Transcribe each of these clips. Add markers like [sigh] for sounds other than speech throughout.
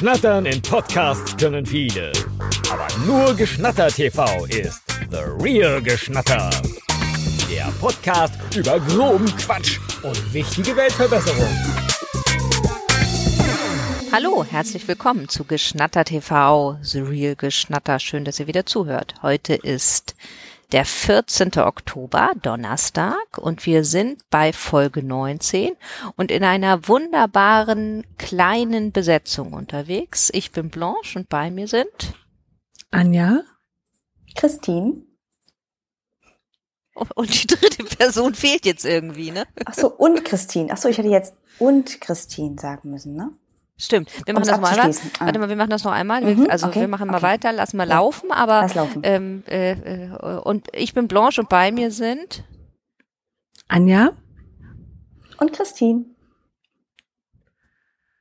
Schnattern in Podcasts können viele. Aber nur Geschnatter TV ist The Real Geschnatter. Der Podcast über groben Quatsch und wichtige Weltverbesserung. Hallo, herzlich willkommen zu Geschnatter TV, The Real Geschnatter. Schön, dass ihr wieder zuhört. Heute ist der 14. Oktober, Donnerstag, und wir sind bei Folge 19 und in einer wunderbaren kleinen Besetzung unterwegs. Ich bin Blanche und bei mir sind Anja, Christine. Und die dritte Person [laughs] fehlt jetzt irgendwie, ne? Ach so, und Christine. Ach so, ich hätte jetzt und Christine sagen müssen, ne? Stimmt. Wir machen das mal einmal. Ah. Warte mal, wir machen das noch einmal. Mhm, also okay, wir machen mal okay. weiter, lassen wir Ja. laufen, aber Lass laufen. ähm, äh, äh, und ich bin Blanche und bei mir sind Anja, Und Christine.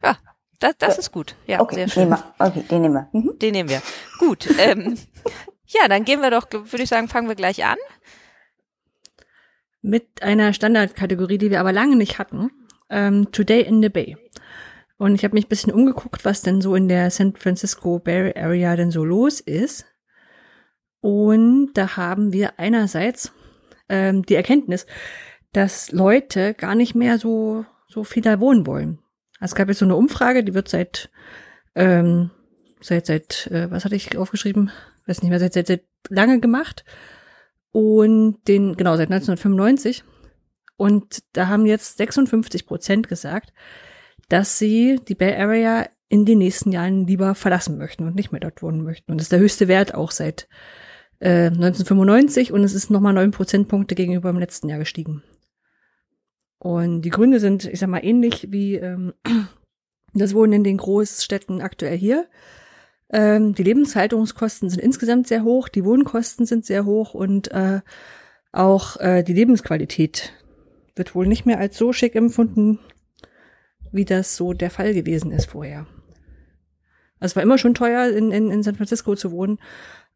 ja, das, das Ja. ist gut. Ja, okay, sehr schön. Nehmen wir. Okay, den nehmen wir. Mhm. Den nehmen wir. Gut. Ähm, [laughs] ja, dann gehen wir doch, würde ich sagen, fangen wir gleich an. mit einer Standardkategorie, die wir aber lange nicht hatten. Ähm, Today in the Bay. Und ich habe mich ein bisschen umgeguckt, was denn so in der San Francisco Bay Area denn so los ist. Und da haben wir einerseits ähm, die Erkenntnis, dass Leute gar nicht mehr so, so viel da wohnen wollen. Also es gab jetzt so eine Umfrage, die wird seit, ähm, seit, seit, äh, was hatte ich aufgeschrieben? Weiß nicht mehr, seit, seit, seit lange gemacht. Und den, genau, seit 1995. Und da haben jetzt 56 Prozent gesagt, dass sie die Bay Area in den nächsten Jahren lieber verlassen möchten und nicht mehr dort wohnen möchten. Und das ist der höchste Wert auch seit äh, 1995 und es ist nochmal neun Prozentpunkte gegenüber dem letzten Jahr gestiegen. Und die Gründe sind, ich sag mal, ähnlich wie ähm, [clears throat] das Wohnen in den Großstädten aktuell hier. Ähm, die Lebenshaltungskosten sind insgesamt sehr hoch, die Wohnkosten sind sehr hoch und äh, auch äh, die Lebensqualität wird wohl nicht mehr als so schick empfunden, wie das so der Fall gewesen ist vorher. Also es war immer schon teuer, in, in, in San Francisco zu wohnen,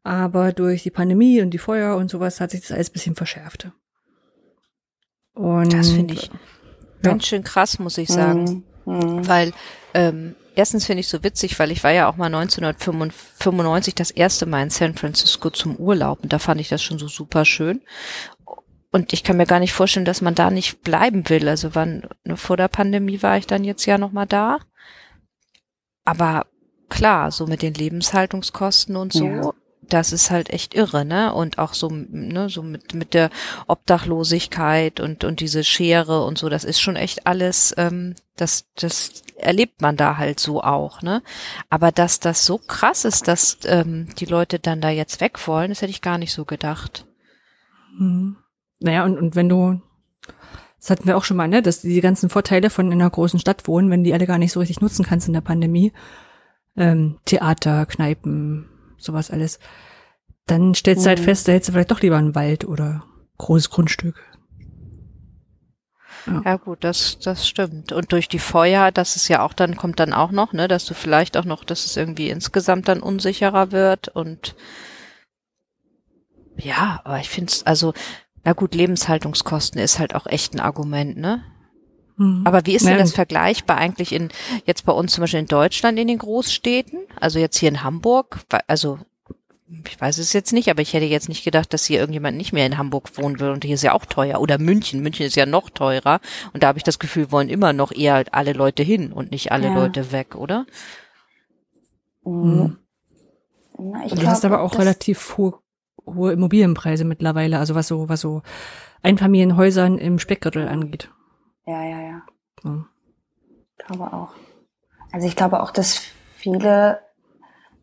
aber durch die Pandemie und die Feuer und sowas hat sich das alles ein bisschen verschärft. Und Das finde ich ja. ganz schön krass, muss ich sagen. Mhm. Mhm. Weil ähm, erstens finde ich so witzig, weil ich war ja auch mal 1995 das erste Mal in San Francisco zum Urlaub und da fand ich das schon so super schön. Und ich kann mir gar nicht vorstellen, dass man da nicht bleiben will. Also wann ne, vor der Pandemie war ich dann jetzt ja noch mal da. Aber klar, so mit den Lebenshaltungskosten und so, Ja. das ist halt echt irre, ne? Und auch so, ne, so mit mit der Obdachlosigkeit und und diese Schere und so, das ist schon echt alles, ähm, das das erlebt man da halt so auch, ne? Aber dass das so krass ist, dass ähm, die Leute dann da jetzt weg wollen, das hätte ich gar nicht so gedacht. Mhm. Naja, und, und wenn du, das hatten wir auch schon mal, ne, dass die ganzen Vorteile von in einer großen Stadt wohnen, wenn die alle gar nicht so richtig nutzen kannst in der Pandemie, ähm, Theater, Kneipen, sowas alles, dann stellst du halt Mhm. fest, da hättest du vielleicht doch lieber einen Wald oder großes Grundstück. Ja gut, das das stimmt. Und durch die Feuer, das ist ja auch dann kommt dann auch noch, ne, dass du vielleicht auch noch, dass es irgendwie insgesamt dann unsicherer wird und ja, aber ich finde es also na gut, Lebenshaltungskosten ist halt auch echt ein Argument, ne? Mhm. Aber wie ist denn das vergleichbar eigentlich in, jetzt bei uns zum Beispiel in Deutschland in den Großstädten? Also jetzt hier in Hamburg, also ich weiß es jetzt nicht, aber ich hätte jetzt nicht gedacht, dass hier irgendjemand nicht mehr in Hamburg wohnen will und hier ist ja auch teuer. Oder München, München ist ja noch teurer und da habe ich das Gefühl, wollen immer noch eher alle Leute hin und nicht alle Ja. Leute weg, oder? Mhm. Na, ich Und du hast glaub, aber auch relativ hohe, hohe Immobilienpreise mittlerweile, also was so, was so Einfamilienhäusern im Speckgürtel angeht. Ja, ja, ja. Ja. Ich glaube auch. Also ich glaube auch, dass viele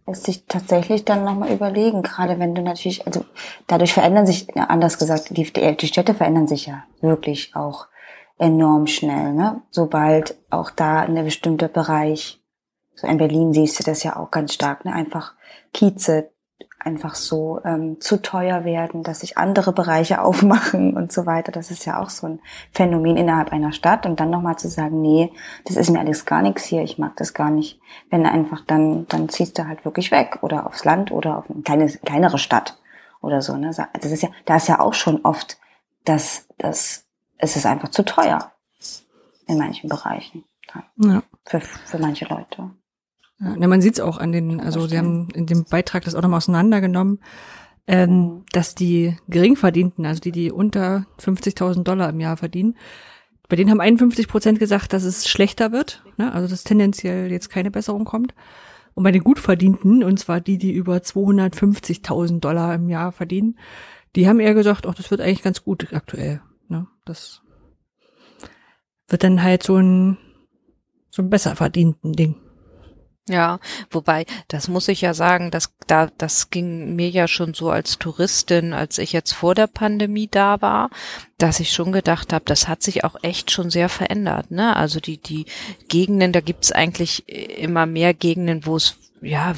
es sich tatsächlich dann nochmal überlegen, gerade wenn du natürlich, also dadurch verändern sich, anders gesagt, die, die die Städte verändern sich ja wirklich auch enorm schnell, ne? Sobald auch da ein bestimmter Bereich, so in Berlin siehst du das ja auch ganz stark, ne? Einfach Kieze einfach so ähm, zu teuer werden, dass sich andere Bereiche [laughs] aufmachen und so weiter. Das ist ja auch so ein Phänomen innerhalb einer Stadt. Und dann nochmal zu sagen, nee, das ist mir alles gar nichts hier, ich mag das gar nicht. Wenn einfach dann, dann ziehst du halt wirklich weg oder aufs Land oder auf eine kleine, kleinere Stadt oder so. Ne? Das ist ja, da ist ja auch schon oft, dass, dass es ist einfach zu teuer in manchen Bereichen Ja. für, für manche Leute. Ja, man sieht es auch an den, also sie haben in dem Beitrag das auch nochmal auseinandergenommen, ähm, dass die Geringverdienten, also die, die unter 50.000 Dollar im Jahr verdienen, bei denen haben 51 Prozent gesagt, dass es schlechter wird, ne? also dass tendenziell jetzt keine Besserung kommt. Und bei den Gutverdienten, und zwar die, die über 250.000 Dollar im Jahr verdienen, die haben eher gesagt, ach, das wird eigentlich ganz gut aktuell. Ne? Das wird dann halt so ein, so ein besser verdienten Ding. Ja, wobei, das muss ich ja sagen, dass da, das ging mir ja schon so als Touristin, als ich jetzt vor der Pandemie da war, dass ich schon gedacht habe, das hat sich auch echt schon sehr verändert. Ne? Also die, die Gegenden, da gibt's eigentlich immer mehr Gegenden, wo es ja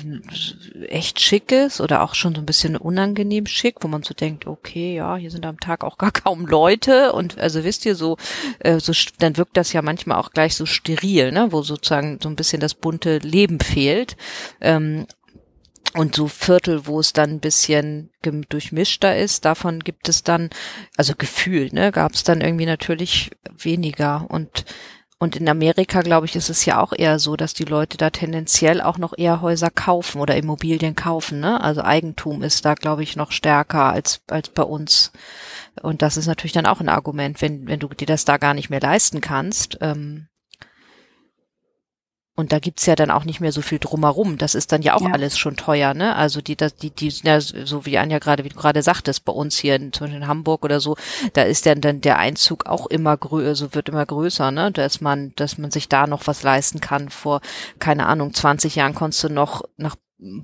echt schick ist oder auch schon so ein bisschen unangenehm schick, wo man so denkt, okay, ja, hier sind am Tag auch gar [laughs] kaum Leute und also wisst ihr so, äh, so dann wirkt das ja manchmal auch gleich so steril, ne, wo sozusagen so ein bisschen das bunte Leben fehlt. Ähm, und so Viertel, wo es dann ein bisschen durchmischter ist, davon gibt es dann, also gefühlt, ne, gab es dann irgendwie natürlich weniger. Und, und in Amerika, glaube ich, ist es ja auch eher so, dass die Leute da tendenziell auch noch eher Häuser kaufen oder Immobilien kaufen, ne? Also Eigentum ist da, glaube ich, noch stärker als, als bei uns. Und das ist natürlich dann auch ein Argument, wenn, wenn du dir das da gar nicht mehr leisten kannst. Ähm, und da gibt's ja dann auch nicht mehr so viel drumherum. Das ist dann ja auch Ja. alles schon teuer, ne? Also die, das- die, die, ja, so wie Anja gerade, wie du gerade sagtest, bei uns hier in, zum Beispiel in Hamburg oder so, da ist dann, dann der Einzug auch immer größer, also wird immer größer, ne? Dass man, dass man sich da noch was leisten kann. Vor, keine Ahnung, 20 Jahren konntest du noch nach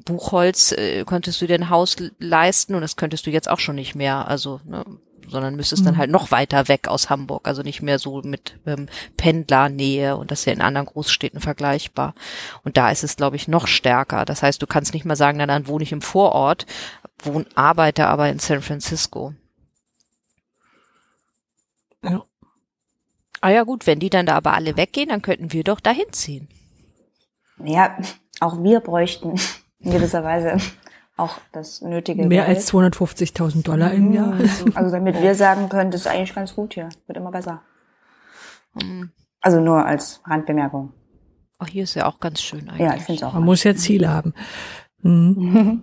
Buchholz, äh, konntest du dir ein Haus leisten und das könntest du jetzt auch schon nicht mehr. Also, ne? Sondern müsstest dann Mhm. halt noch weiter weg aus Hamburg, also nicht mehr so mit ähm, Pendlernähe und das ist ja in anderen Großstädten vergleichbar. Und da ist es, glaube ich, noch stärker. Das heißt, du kannst nicht mal sagen, na dann wohne ich im Vorort, wohn, arbeite aber in San Francisco. Ja. Ah ja gut, wenn die dann da aber alle weggehen, dann könnten wir doch dahin ziehen. Ja, auch wir bräuchten in gewisser Weise auch das nötige Mehr Geld. als 250.000 Dollar im Jahr. Also damit wir sagen können, das ist eigentlich ganz gut hier. Wird immer besser. Hm. Also nur als Randbemerkung. Ach, hier ist ja auch ganz schön eigentlich. Ja, ich finde es auch. Man muss ja Ziele haben. Mhm.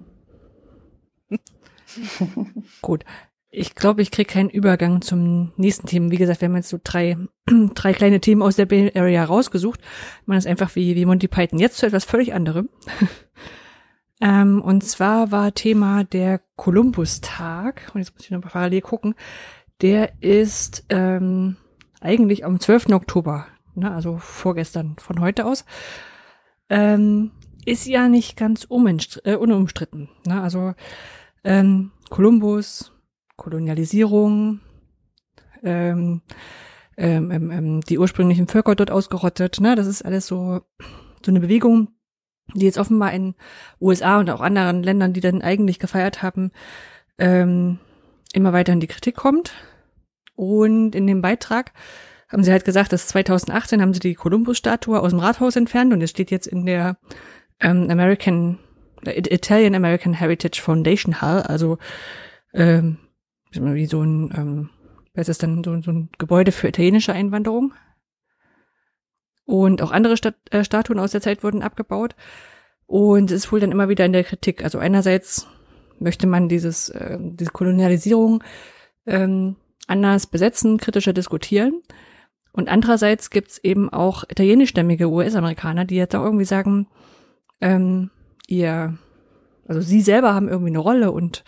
[laughs] Gut. Ich glaube, ich kriege keinen Übergang zum nächsten Thema. Wie gesagt, wir haben jetzt so drei, [clears throat] drei kleine Themen aus der Bay Area rausgesucht. Man ist einfach wie, wie Monty Python. Jetzt zu etwas völlig anderem. Ähm, und zwar war Thema der Columbus-Tag. Und jetzt muss ich noch parallel gucken. Der ist ähm, eigentlich am 12. Oktober, ne, also vorgestern von heute aus. Ähm, ist ja nicht ganz äh, unumstritten. Ne? Also ähm, Kolumbus, Kolonialisierung, ähm, ähm, ähm, ähm, die ursprünglichen Völker dort ausgerottet. Ne? Das ist alles so, so eine Bewegung, die jetzt offenbar in USA und auch anderen Ländern, die dann eigentlich gefeiert haben, ähm, immer weiter in die Kritik kommt. Und in dem Beitrag haben sie halt gesagt, dass 2018 haben sie die Columbus-Statue aus dem Rathaus entfernt und es steht jetzt in der ähm, American Italian American Heritage Foundation Hall, also ähm, wie so ein, ähm, was ist dann so, so ein Gebäude für italienische Einwanderung. Und auch andere Stat äh, Statuen aus der Zeit wurden abgebaut. Und es ist wohl dann immer wieder in der Kritik. Also einerseits möchte man dieses, äh, diese Kolonialisierung ähm, anders besetzen, kritischer diskutieren. Und andererseits gibt's eben auch italienischstämmige US-Amerikaner, die jetzt auch irgendwie sagen, ähm, ihr, also sie selber haben irgendwie eine Rolle und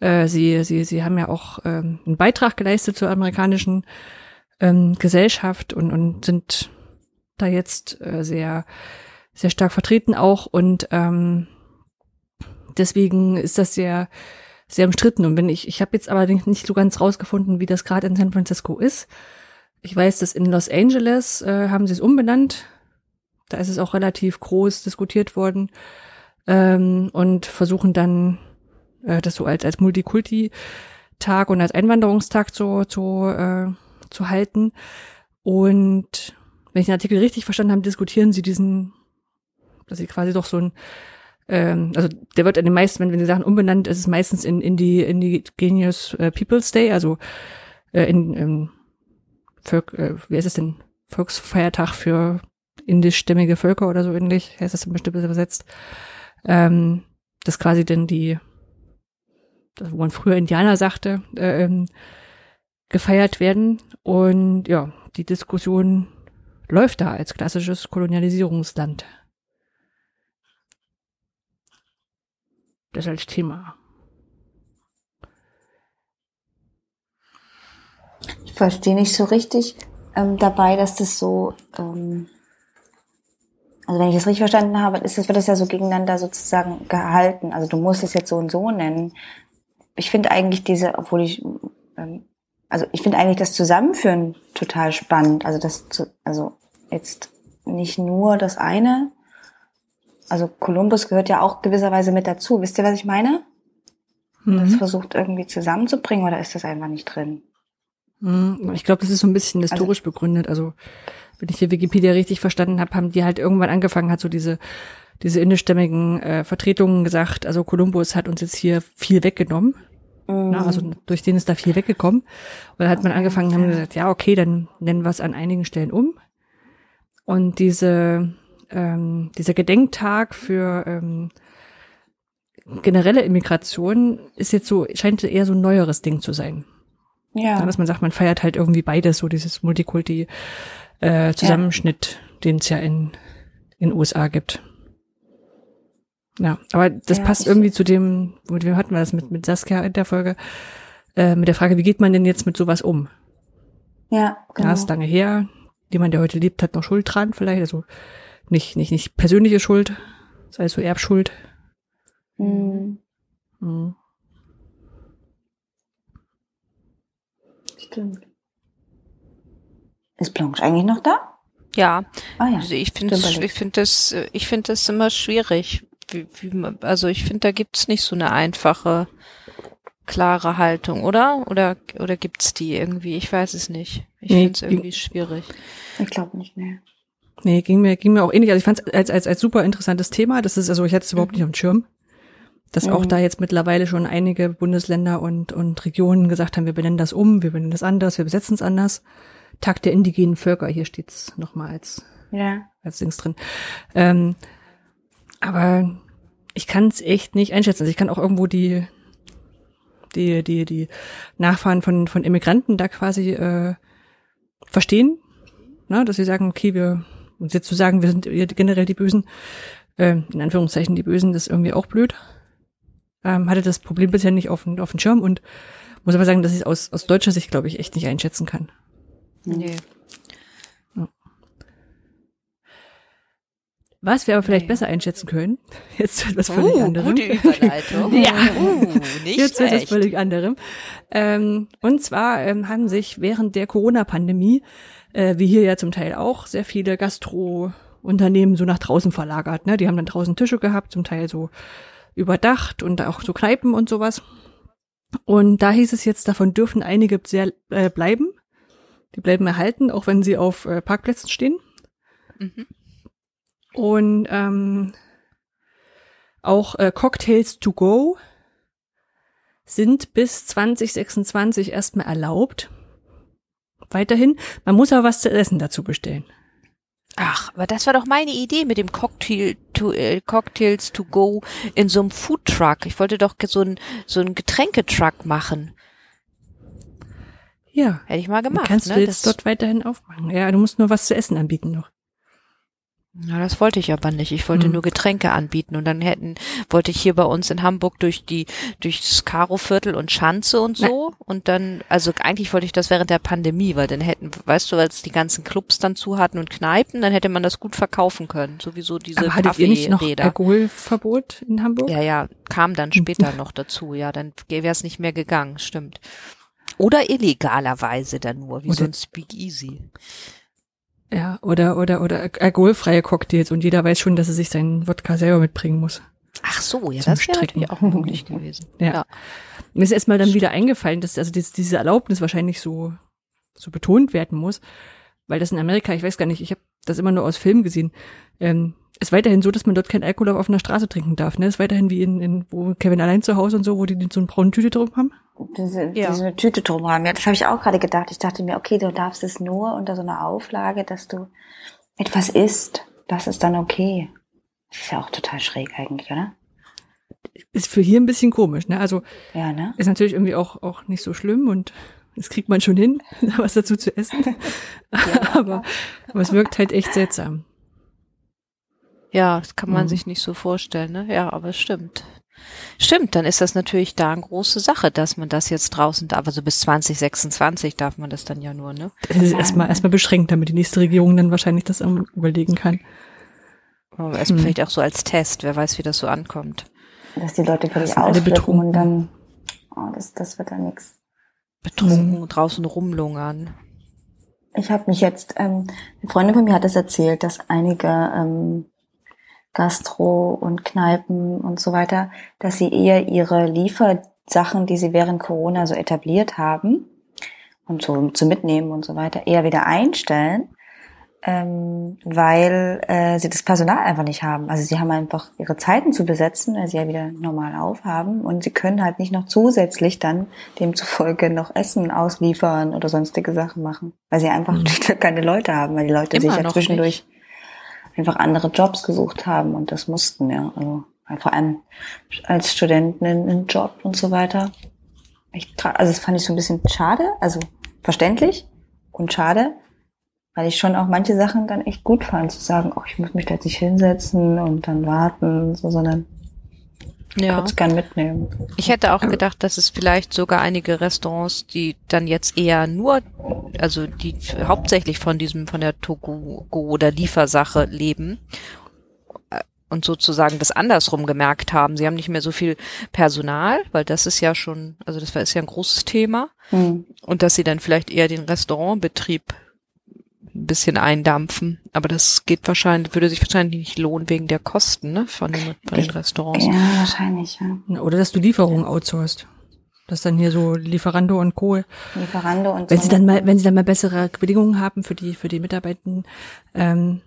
äh, sie, sie, sie haben ja auch ähm, einen Beitrag geleistet zur amerikanischen ähm, Gesellschaft und, und sind da jetzt äh, sehr, sehr stark vertreten auch und ähm, deswegen ist das sehr, sehr umstritten. Und wenn ich, ich habe jetzt aber nicht so ganz rausgefunden, wie das gerade in San Francisco ist. Ich weiß, dass in Los Angeles äh, haben sie es umbenannt. Da ist es auch relativ groß diskutiert worden ähm, und versuchen dann äh, das so als als Multikulti-Tag und als Einwanderungstag zu zu, äh, zu halten. Und wenn ich den Artikel richtig verstanden habe, diskutieren sie diesen, dass sie quasi doch so ein ähm, also der wird in den meisten, wenn, wenn die Sachen umbenannt, ist es meistens in, in die Indigenous äh, Peoples Day, also äh, in, in Volk, äh, wie ist es denn? Volksfeiertag für indischstämmige Völker oder so ähnlich, heißt das bestimmt übersetzt, ähm, das quasi denn die, das, wo man früher Indianer sagte, äh, ähm, gefeiert werden. Und ja, die Diskussion läuft da als klassisches Kolonialisierungsland. Das als Thema. Ich verstehe nicht so richtig ähm, dabei, dass das so, ähm, also wenn ich das richtig verstanden habe, ist das, wird das ja so gegeneinander sozusagen gehalten. Also du musst es jetzt so und so nennen. Ich finde eigentlich diese, obwohl ich, ähm, also ich finde eigentlich das Zusammenführen total spannend. Also das, zu, also jetzt nicht nur das eine. Also Kolumbus gehört ja auch gewisserweise mit dazu. Wisst ihr, was ich meine? Mhm. Das versucht irgendwie zusammenzubringen oder ist das einfach nicht drin? Mhm. Ich glaube, das ist so ein bisschen historisch also, begründet. Also wenn ich hier Wikipedia richtig verstanden habe, haben die halt irgendwann angefangen, hat so diese diese indischstämmigen äh, Vertretungen gesagt, also Kolumbus hat uns jetzt hier viel weggenommen. Mm. Na, also durch den ist da viel weggekommen. Und dann hat man angefangen, haben gesagt, ja, okay, dann nennen wir es an einigen Stellen um. Und diese, ähm, dieser Gedenktag für ähm, generelle Immigration ist jetzt so, scheint eher so ein neueres Ding zu sein. Ja. Dass man sagt, man feiert halt irgendwie beides, so dieses Multikulti äh, ja. den es ja in in USA gibt. Ja, aber das ja, passt irgendwie zu dem, mit wem hatten wir das mit mit Saskia in der Folge, äh, mit der Frage, wie geht man denn jetzt mit sowas um? Ja, genau. Ja, ist lange her. Jemand, der heute lebt, hat noch Schuld dran, vielleicht, also nicht nicht nicht persönliche Schuld, sei es so Erbschuld. Mhm. Mhm. Stimmt. Ist Blanche eigentlich noch da? Ja. Ah, ja. Also ich finde ich finde das ich finde das immer schwierig. Wie, wie, man, also ich finde da gibt's nicht so eine einfache klare Haltung, oder? Oder oder gibt's die irgendwie? Ich weiß es nicht. Ich nee, finde es irgendwie schwierig. Ich glaube nicht mehr. Nee, ging mir ging mir auch ähnlich. Also ich fand es als, als als super interessantes Thema. Das ist also ich hatte es überhaupt mhm. nicht am Schirm dass mhm. auch da jetzt mittlerweile schon einige Bundesländer und, und Regionen gesagt haben, wir benennen das um, wir benennen das anders, wir besetzen es anders. Tag der indigenen Völker, hier steht's nochmal als, ja. als Dings drin. Ähm, aber ich kann es echt nicht einschätzen. Also ich kann auch irgendwo die, die, die, die Nachfahren von, von Immigranten da quasi äh, verstehen, ne? dass sie sagen, okay, wir, uns jetzt zu sagen, wir sind generell die Bösen, äh, in Anführungszeichen die Bösen, das ist irgendwie auch blöd ähm, hatte das Problem bisher nicht auf, auf dem Schirm und muss aber sagen, dass ich es aus, aus deutscher Sicht, glaube ich, echt nicht einschätzen kann. Nee. Was wir aber vielleicht nee. besser einschätzen können, [laughs] jetzt wird was völlig uh, anderem. Gute Überleitung. [laughs] ja, uh, nicht jetzt wird was völlig anderem. Ähm, und zwar ähm, haben sich während der Corona-Pandemie, äh, wie hier ja zum Teil auch, sehr viele Gastro-Unternehmen so nach draußen verlagert. Ne? Die haben dann draußen Tische gehabt, zum Teil so überdacht und auch so Kneipen und sowas. Und da hieß es jetzt, davon dürfen einige sehr äh, bleiben. Die bleiben erhalten, auch wenn sie auf äh, Parkplätzen stehen. Mhm. Und ähm, auch äh, Cocktails to go sind bis 2026 erstmal erlaubt. Weiterhin, man muss aber was zu essen dazu bestellen. Ach, aber das war doch meine Idee mit dem Cocktail to, äh, Cocktails to go in so einem Food Truck. Ich wollte doch so ein so ein Getränketruck machen. Ja. Hätte ich mal gemacht. Kannst ne? du jetzt das dort weiterhin aufmachen. Ja, du musst nur was zu essen anbieten noch. Ja, das wollte ich aber nicht. Ich wollte mhm. nur Getränke anbieten und dann hätten, wollte ich hier bei uns in Hamburg durch die, durchs Karo-Viertel und Schanze und so ja. und dann, also eigentlich wollte ich das während der Pandemie, weil dann hätten, weißt du, als die ganzen Clubs dann zu hatten und Kneipen, dann hätte man das gut verkaufen können. Sowieso diese aber hattet ihr nicht noch Alkoholverbot in Hamburg? Ja, ja, kam dann später noch dazu. Ja, dann wäre es nicht mehr gegangen, stimmt. Oder illegalerweise dann nur, wie Oder so ein Speakeasy. Ja, oder, oder, oder alkoholfreie Cocktails und jeder weiß schon, dass er sich seinen Wodka selber mitbringen muss. Ach so, ja, das wäre natürlich auch [laughs] möglich gewesen. Ja. ja. Mir ist erstmal dann wieder eingefallen, dass also diese Erlaubnis wahrscheinlich so, so betont werden muss, weil das in Amerika, ich weiß gar nicht, ich habe das immer nur aus Filmen gesehen, ähm, ist weiterhin so, dass man dort kein Alkohol auf offener Straße trinken darf. Ne? Ist weiterhin wie in, in wo Kevin allein zu Hause und so, wo die so eine braune Tüte drum haben. Diese, ja. diese Tüte drum haben. Ja, das habe ich auch gerade gedacht. Ich dachte mir, okay, du darfst es nur unter so einer Auflage, dass du etwas isst, das ist dann okay. Das ist ja auch total schräg eigentlich, oder? Ist für hier ein bisschen komisch, ne? Also Ja, ne? ist natürlich irgendwie auch, auch nicht so schlimm und das kriegt man schon hin, [laughs] was dazu zu essen. [laughs] aber, aber es wirkt halt echt seltsam. Ja, das kann man Mhm. sich nicht so vorstellen, ne? Ja, aber es stimmt. Stimmt, dann ist das natürlich da eine große Sache, dass man das jetzt draußen darf. Also bis 2026 darf man das dann ja nur, ne? Es ist erstmal erstmal beschränkt, damit die nächste Regierung dann wahrscheinlich das überlegen kann. Aber erst Hm. vielleicht auch so als Test, wer weiß, wie das so ankommt. Dass die Leute völlig ausflippen betrunken. und dann, oh, das, das wird dann nix. Betrunken Mhm. draußen rumlungern. Ich habe mich jetzt, ähm, eine Freundin von mir hat es erzählt, dass einige ähm, Gastro und Kneipen und so weiter, dass sie eher ihre Liefersachen, die sie während Corona so etabliert haben und so zu mitnehmen und so weiter, eher wieder einstellen, ähm, weil äh, sie das Personal einfach nicht haben. Also sie haben einfach ihre Zeiten zu besetzen, weil sie ja wieder normal aufhaben und sie können halt nicht noch zusätzlich dann demzufolge noch Essen ausliefern oder sonstige Sachen machen, weil sie einfach Mhm. [laughs] keine Leute haben, weil die Leute Immer sich ja zwischendurch einfach andere Jobs gesucht haben und das mussten ja. Also vor allem als Studenten in, in Job und so weiter. Ich, also das fand ich so ein bisschen schade, also verständlich und schade, weil ich schon auch manche Sachen dann echt gut fand, zu sagen, oh, ich muss mich da jetzt nicht hinsetzen und dann warten, so, sondern Ja. würde es gern mitnehmen. Ich hätte auch gedacht, dass es vielleicht sogar einige Restaurants, die dann jetzt eher nur, also die hauptsächlich von diesem, von der Togo oder Liefersache leben äh, und sozusagen das andersrum gemerkt haben. Sie haben nicht mehr so viel Personal, weil das ist ja schon, also das ist ja ein großes Thema. Hm. Und dass sie dann vielleicht eher den Restaurantbetrieb ein bisschen eindampfen. Aber das geht wahrscheinlich, würde sich wahrscheinlich nicht lohnen wegen der Kosten, ne, von den, von den Restaurants. Ja, wahrscheinlich, ja. Oder dass du Lieferungen outsourcest. Dass dann hier so Lieferando und Co. Lieferando und Wenn so. sie dann mal, wenn sie dann mal bessere Bedingungen haben für die, für die Mitarbeitenden, ähm,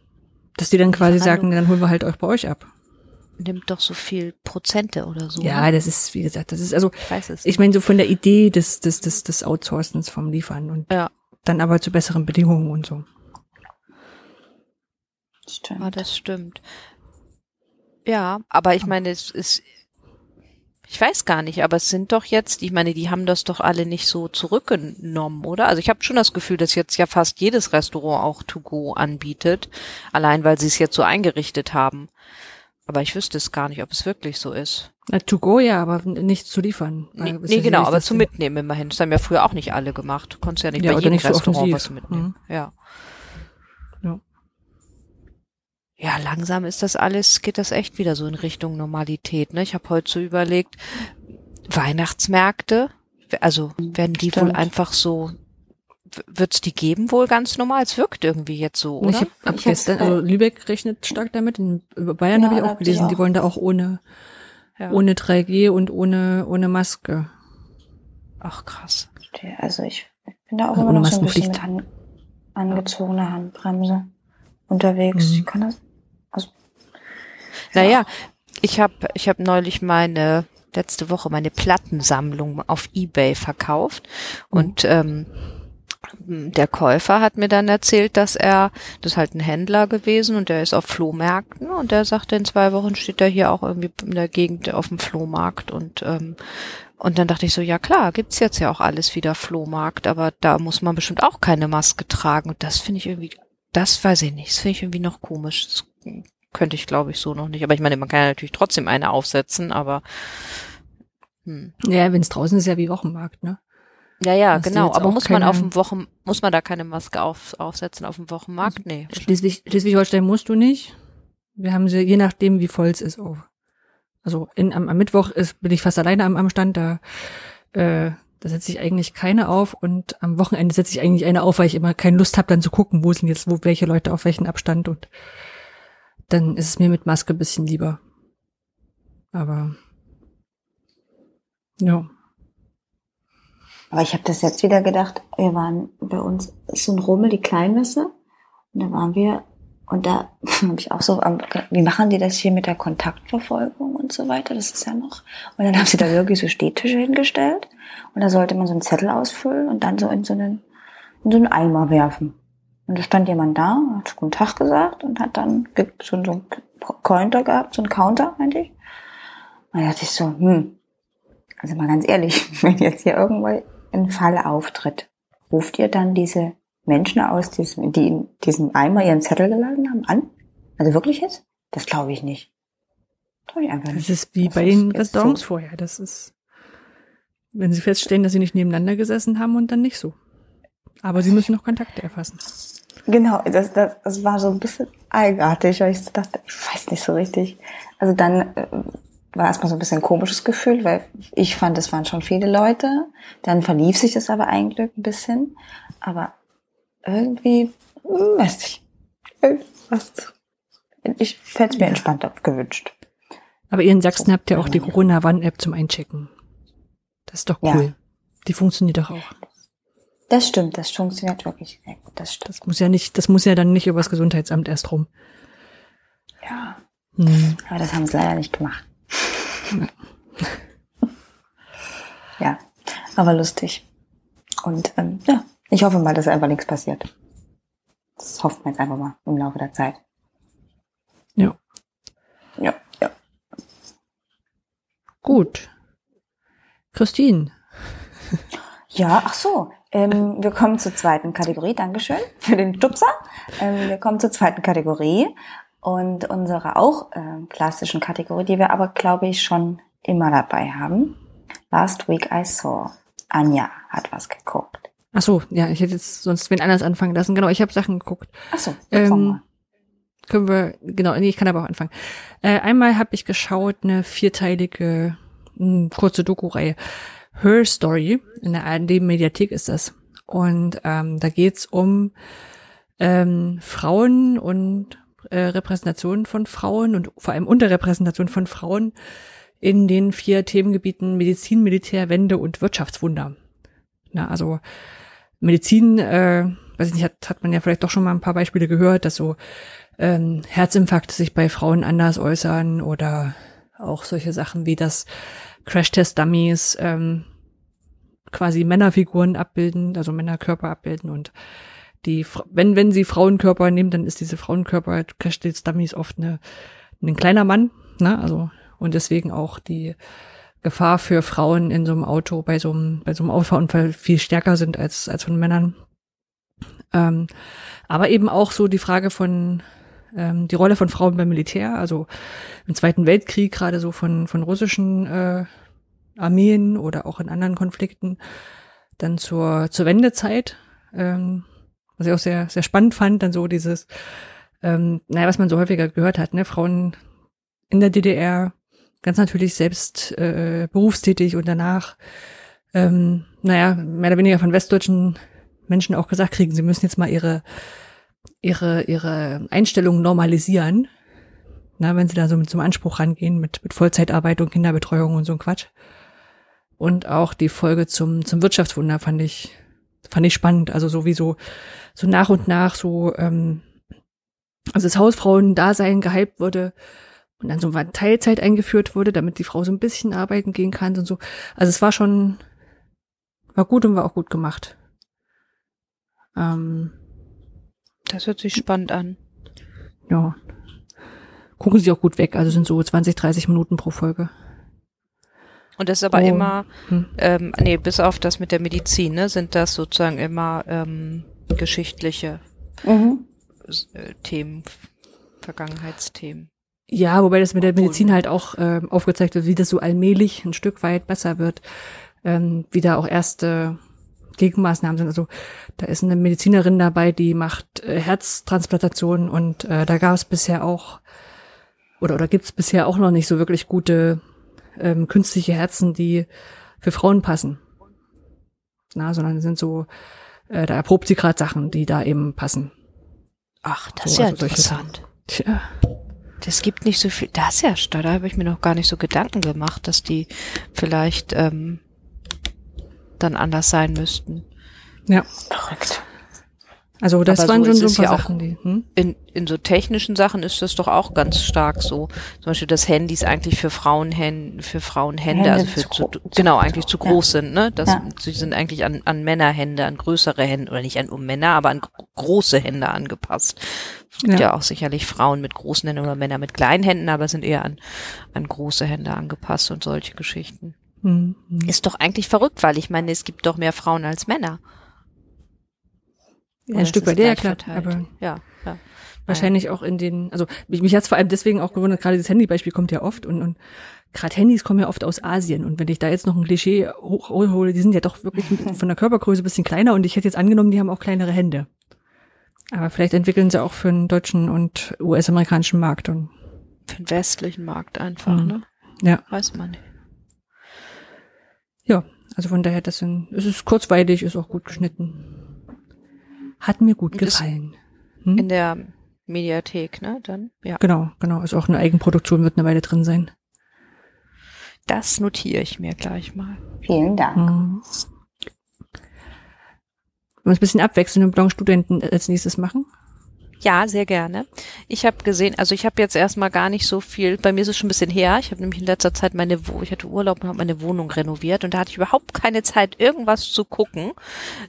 dass die dann quasi Lieferando. sagen, dann holen wir halt euch bei euch ab. Nimmt doch so viel Prozente oder so. Ja, ne? das ist, wie gesagt, das ist, also, ich weiß es. ich meine, so von der Idee des, des, des, des Outsourcens vom Liefern und Ja. dann aber zu besseren Bedingungen und so. Stimmt. Ah, das stimmt. Ja, aber ich meine, es ist, ich weiß gar nicht, aber es sind doch jetzt, ich meine, die haben das doch alle nicht so zurückgenommen, oder? Also ich habe schon das Gefühl, dass jetzt ja fast jedes Restaurant auch To Go anbietet, allein weil sie es jetzt so eingerichtet haben. Aber ich wüsste es gar nicht, ob es wirklich so ist. Na, to go ja, aber nicht zu liefern. Nee, nee genau, aber zu mitnehmen immerhin. Das haben ja früher auch nicht alle gemacht. Du konntest ja nicht Ja, bei jedem nicht so Restaurant offensiv. was mitnehmen. Ja. Ja. Ja, langsam ist das alles, geht das echt wieder so in Richtung Normalität. Ne? Ich habe heute so überlegt, Weihnachtsmärkte, also werden die wohl Stimmt. einfach so, wird es die geben wohl ganz normal? Es wirkt irgendwie jetzt so, oder? Ich habe ab Ich gestern, also Lübeck rechnet stark damit. In Bayern Ja, habe ich auch hab gelesen, die auch. wollen da auch ohne, ja. ohne 3G und ohne, ohne Maske. Ach krass. Also ich bin da auch Also immer noch so ein bisschen mit an, angezogener Handbremse unterwegs. Mhm. Ich kann das. Naja, ich habe ich hab neulich meine letzte Woche meine Plattensammlung auf eBay verkauft. Und ähm, der Käufer hat mir dann erzählt, dass er, das ist halt ein Händler gewesen und der ist auf Flohmärkten und der sagte, in zwei Wochen steht er hier auch irgendwie in der Gegend auf dem Flohmarkt und ähm, und dann dachte ich so, ja klar, gibt's jetzt ja auch alles wieder Flohmarkt, aber da muss man bestimmt auch keine Maske tragen. Und das finde ich irgendwie, das weiß ich nicht, das finde ich irgendwie noch komisch. Das könnte ich, glaube ich, so noch nicht. Aber ich meine, man kann ja natürlich trotzdem eine aufsetzen, aber hm. Ja, wenn es draußen ist, ja wie Wochenmarkt, ne? ja, ja, genau. Aber muss man auf dem Wochen, muss man da keine Maske auf, aufsetzen auf dem Wochenmarkt? Nee. Schleswig, Schleswig-Holstein musst du nicht. Wir haben sie, je nachdem, wie voll es ist, auf. Also in, am, am Mittwoch ist, bin ich fast alleine am, am Stand, da, äh, da setze ich eigentlich keine auf und am Wochenende setze ich eigentlich eine auf, weil ich immer keine Lust habe, dann zu gucken, wo sind jetzt, wo welche Leute auf welchen Abstand und dann ist es mir mit Maske ein bisschen lieber. Aber ja. aber ich habe das jetzt wieder gedacht. Wir waren bei uns so ein Rummel, die Kleinmesse. Und da waren wir und da [laughs] habe ich auch so, wie machen die das hier mit der Kontaktverfolgung und so weiter? Das ist ja noch. Und dann haben sie da wirklich so Stehtische hingestellt und da sollte man so einen Zettel ausfüllen und dann so in so einen in so einen Eimer werfen. Und da stand jemand da, hat guten Tag gesagt und hat dann so, so einen Counter gehabt, so einen Counter eigentlich. Und da dachte ich so, hm, also mal ganz ehrlich, [laughs] wenn jetzt hier irgendwo ein Fall auftritt, ruft ihr dann diese Menschen aus, diesem, die in diesem Eimer ihren Zettel geladen haben, an? Also wirklich jetzt? Das glaube ich nicht. Glaube ich einfach nicht. Das ist wie das bei den Restaurants so. vorher. Das ist, wenn sie feststellen, dass sie nicht nebeneinander gesessen haben und dann nicht so. Aber sie müssen noch Kontakte erfassen. Genau, das, das, das war so ein bisschen eigenartig, weil ich dachte, ich weiß nicht so richtig. Also dann äh, war erstmal so ein bisschen ein komisches Gefühl, weil ich fand, es waren schon viele Leute. Dann verlief sich das aber eigentlich ein bisschen. Aber irgendwie, hm, weiß ich, was, ich hätte es mir entspannter gewünscht. Aber ihr in Sachsen habt ja auch die Corona-Warn-App zum Einchecken. Das ist doch cool. Ja. Die funktioniert doch auch. Das stimmt, das funktioniert wirklich sehr gut. Das stimmt. Das muss ja nicht, das muss ja dann nicht übers Gesundheitsamt erst rum. Ja. Hm. Aber das haben sie leider nicht gemacht. [laughs] Ja. aber lustig. Und ähm, ja, ich hoffe mal, dass einfach nichts passiert. Das hofft man jetzt einfach mal im Laufe der Zeit. Ja. Ja, ja. Gut. Christine. Ja, ach so. Ähm, wir kommen zur zweiten Kategorie. Dankeschön für den Stupser. Ähm, wir kommen zur zweiten Kategorie und unserer auch äh, klassischen Kategorie, die wir aber, glaube ich, schon immer dabei haben. Last Week I Saw. Anja hat was geguckt. Ach so, ja, ich hätte jetzt sonst wen anders anfangen lassen. Genau, ich habe Sachen geguckt. Ach so, ähm, können wir, genau, nee, ich kann aber auch anfangen. Äh, einmal habe ich geschaut, eine vierteilige, mh, kurze Doku-Reihe. Her Story, in der ARD-Mediathek ist das. Und ähm, da geht's um ähm, Frauen und äh, Repräsentation von Frauen und vor allem Unterrepräsentation von Frauen in den vier Themengebieten Medizin, Militär, Wende und Wirtschaftswunder. Na, also Medizin, äh, weiß ich nicht, hat, hat man ja vielleicht doch schon mal ein paar Beispiele gehört, dass so ähm, Herzinfarkte sich bei Frauen anders äußern oder auch solche Sachen wie das Crash-Test-Dummies ähm, quasi Männerfiguren abbilden, also Männerkörper abbilden und die, wenn, wenn sie Frauenkörper nehmen, dann ist diese Frauenkörper Crash-Test-Dummies oft eine, ein kleiner Mann, ne, also, und deswegen auch die Gefahr für Frauen in so einem Auto bei so einem, bei so einem Autounfall viel stärker sind als, als von Männern. Ähm, aber eben auch so die Frage von ähm, die Rolle von Frauen beim Militär, also im Zweiten Weltkrieg gerade so von, von russischen äh, Armeen oder auch in anderen Konflikten, dann zur, zur Wendezeit, ähm, was ich auch sehr, sehr spannend fand, dann so dieses, ähm, naja, was man so häufiger gehört hat, ne, Frauen in der DDR ganz natürlich selbst äh, berufstätig und danach, ähm, naja, mehr oder weniger von westdeutschen Menschen auch gesagt kriegen, sie müssen jetzt mal ihre ihre, ihre Einstellung normalisieren. Na, wenn sie da so mit so einem Anspruch rangehen, mit, mit Vollzeitarbeit und Kinderbetreuung und so ein Quatsch. Und auch die Folge zum, zum Wirtschaftswunder fand ich, fand ich spannend. Also sowieso, so nach und nach so, ähm, also das Hausfrauendasein gehypt wurde und dann so ein Teilzeit eingeführt wurde, damit die Frau so ein bisschen arbeiten gehen kann und so. Also es war schon, war gut und war auch gut gemacht. Ähm, das hört sich spannend an. Ja. Gucken Sie auch gut weg, also sind so 20, 30 Minuten pro Folge. Und das ist aber oh. immer, hm. ähm, nee, bis auf das mit der Medizin, ne, sind das sozusagen immer ähm, geschichtliche mhm. Äh, Themen, Vergangenheitsthemen. Ja, wobei das mit der Medizin halt auch äh, aufgezeigt wird, wie das so allmählich ein Stück weit besser wird, ähm, wie da auch erste Gegenmaßnahmen sind. Also da ist eine Medizinerin dabei, die macht äh, Herztransplantationen und äh, da gab es bisher auch oder oder gibt es bisher auch noch nicht so wirklich gute ähm, künstliche Herzen, die für Frauen passen. Na, sondern sind so, äh, da erprobt sie gerade Sachen, die da eben passen. Ach, das so, ist ja also interessant. Tja. Das gibt nicht so viel. Das ist ja, da habe ich mir noch gar nicht so Gedanken gemacht, dass die vielleicht ähm, dann anders sein müssten. Ja. Verrückt. Also das Aber waren so schon ist so ein paar ja auch. Sachen, die. Hm? In, in so technischen Sachen ist das doch auch ganz stark so. Zum Beispiel, dass Handys eigentlich für Frauenhände, für Frauenhände, Hände also für zu zu, genau eigentlich zu ja. groß sind, ne? Das, Ja. Sie sind eigentlich an, an Männerhände, an größere Hände oder nicht an um Männer, aber an gro- große Hände angepasst. Es gibt Ja. ja. auch sicherlich Frauen mit großen Händen oder Männer mit kleinen Händen, aber sind eher an, an große Hände angepasst und solche Geschichten. Hm, hm. Ist doch eigentlich verrückt, weil ich meine, es gibt doch mehr Frauen als Männer. Ja, ein Stück es ja, gleich klar. verteilt? Aber ja, ja. wahrscheinlich auch in den, also mich, mich hat's vor allem deswegen auch gewundert, gerade dieses Handybeispiel kommt ja oft und, und gerade Handys kommen ja oft aus Asien und wenn ich da jetzt noch ein Klischee hochhole, die sind ja doch wirklich [laughs] von der Körpergröße ein bisschen kleiner und ich hätte jetzt angenommen, die haben auch kleinere Hände. Aber vielleicht entwickeln sie auch für den deutschen und US-amerikanischen Markt und Für den westlichen Markt einfach, Mhm. ne? ja, Weiß man nicht. Ja, also von daher, das sind, es ist kurzweilig, ist auch gut geschnitten. Hat mir gut gefallen. In der Mediathek, ne? Dann, ja. Genau, genau, ist auch eine Eigenproduktion, wird eine Weile drin sein. Das notiere ich mir gleich mal. Vielen Dank. Mhm. Wollen wir uns ein bisschen abwechseln und Blanc-Studenten als nächstes machen? Ja, sehr gerne. Ich habe gesehen, also ich habe jetzt erstmal gar nicht so viel, bei mir ist es schon ein bisschen her, ich habe nämlich in letzter Zeit meine, Wo ich hatte Urlaub und habe meine Wohnung renoviert und da hatte ich überhaupt keine Zeit, irgendwas zu gucken.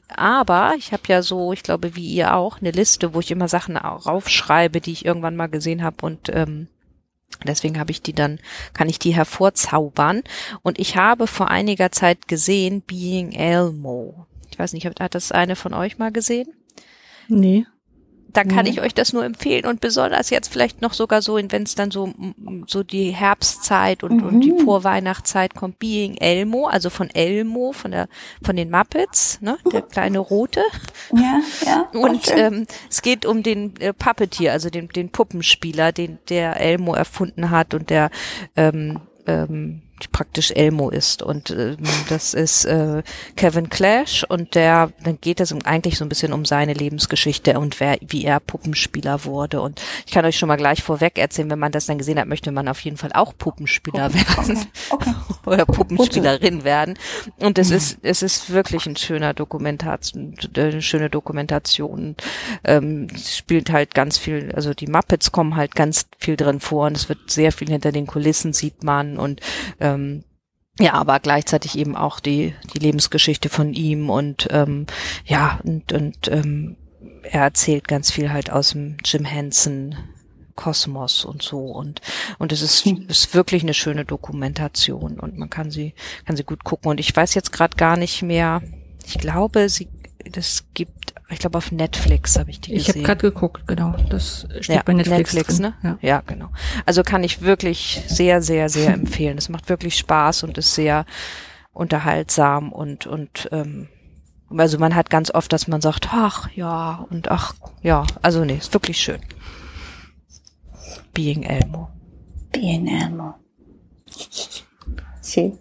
Aber ich habe ja so, ich glaube wie ihr auch, eine Liste, wo ich immer Sachen raufschreibe, die ich irgendwann mal gesehen habe und ähm, Deswegen habe ich die dann, kann ich die hervorzaubern. Und ich habe vor einiger Zeit gesehen Being Elmo. Ich weiß nicht, hat hat das eine von euch mal gesehen? Nee. Dann kann Mhm. ich euch das nur empfehlen und besonders jetzt vielleicht noch sogar so, wenn es dann so mm, so die Herbstzeit und, und die Mhm. Vorweihnachtszeit kommt, Being Elmo, also von Elmo, von der von den Muppets, ne, der kleine rote. Ja, ja. [laughs] Und ähm, es geht um den äh, Puppeteer, also den den Puppenspieler, den der Elmo erfunden hat und der ähm, ähm, praktisch Elmo ist. Und ähm, das ist äh, Kevin Clash und der dann geht es eigentlich so ein bisschen um seine Lebensgeschichte und wer wie er Puppenspieler wurde. Und ich kann euch schon mal gleich vorweg erzählen, wenn man das dann gesehen hat, möchte man auf jeden Fall auch Puppenspieler werden Okay. [laughs] oder Puppenspielerin werden. Und es ist, es ist wirklich ein schöner Dokumentation, eine schöne Dokumentation. Ähm, es spielt halt ganz viel, also die Muppets kommen halt ganz viel drin vor und es wird sehr viel hinter den Kulissen sieht man. Und ähm, ja, aber gleichzeitig eben auch die, die Lebensgeschichte von ihm und ähm, ja, und, und ähm, er erzählt ganz viel halt aus dem Jim Henson Kosmos und so und und es ist, ist wirklich eine schöne Dokumentation und man kann sie kann sie gut gucken und ich weiß jetzt gerade gar nicht mehr. Ich glaube sie das gibt ich glaube auf Netflix habe ich die Ich habe gesehen gerade geguckt, genau. Das steht ja, bei Netflix, drin. ne? Ja. Ja. genau. Also kann ich wirklich sehr, sehr, sehr [laughs] empfehlen. Es macht wirklich Spaß und ist sehr unterhaltsam und und ähm, also man hat ganz oft, dass man sagt, ach ja und ach ja, also nee, ist wirklich schön. Being Elmo. Being Elmo. Schön.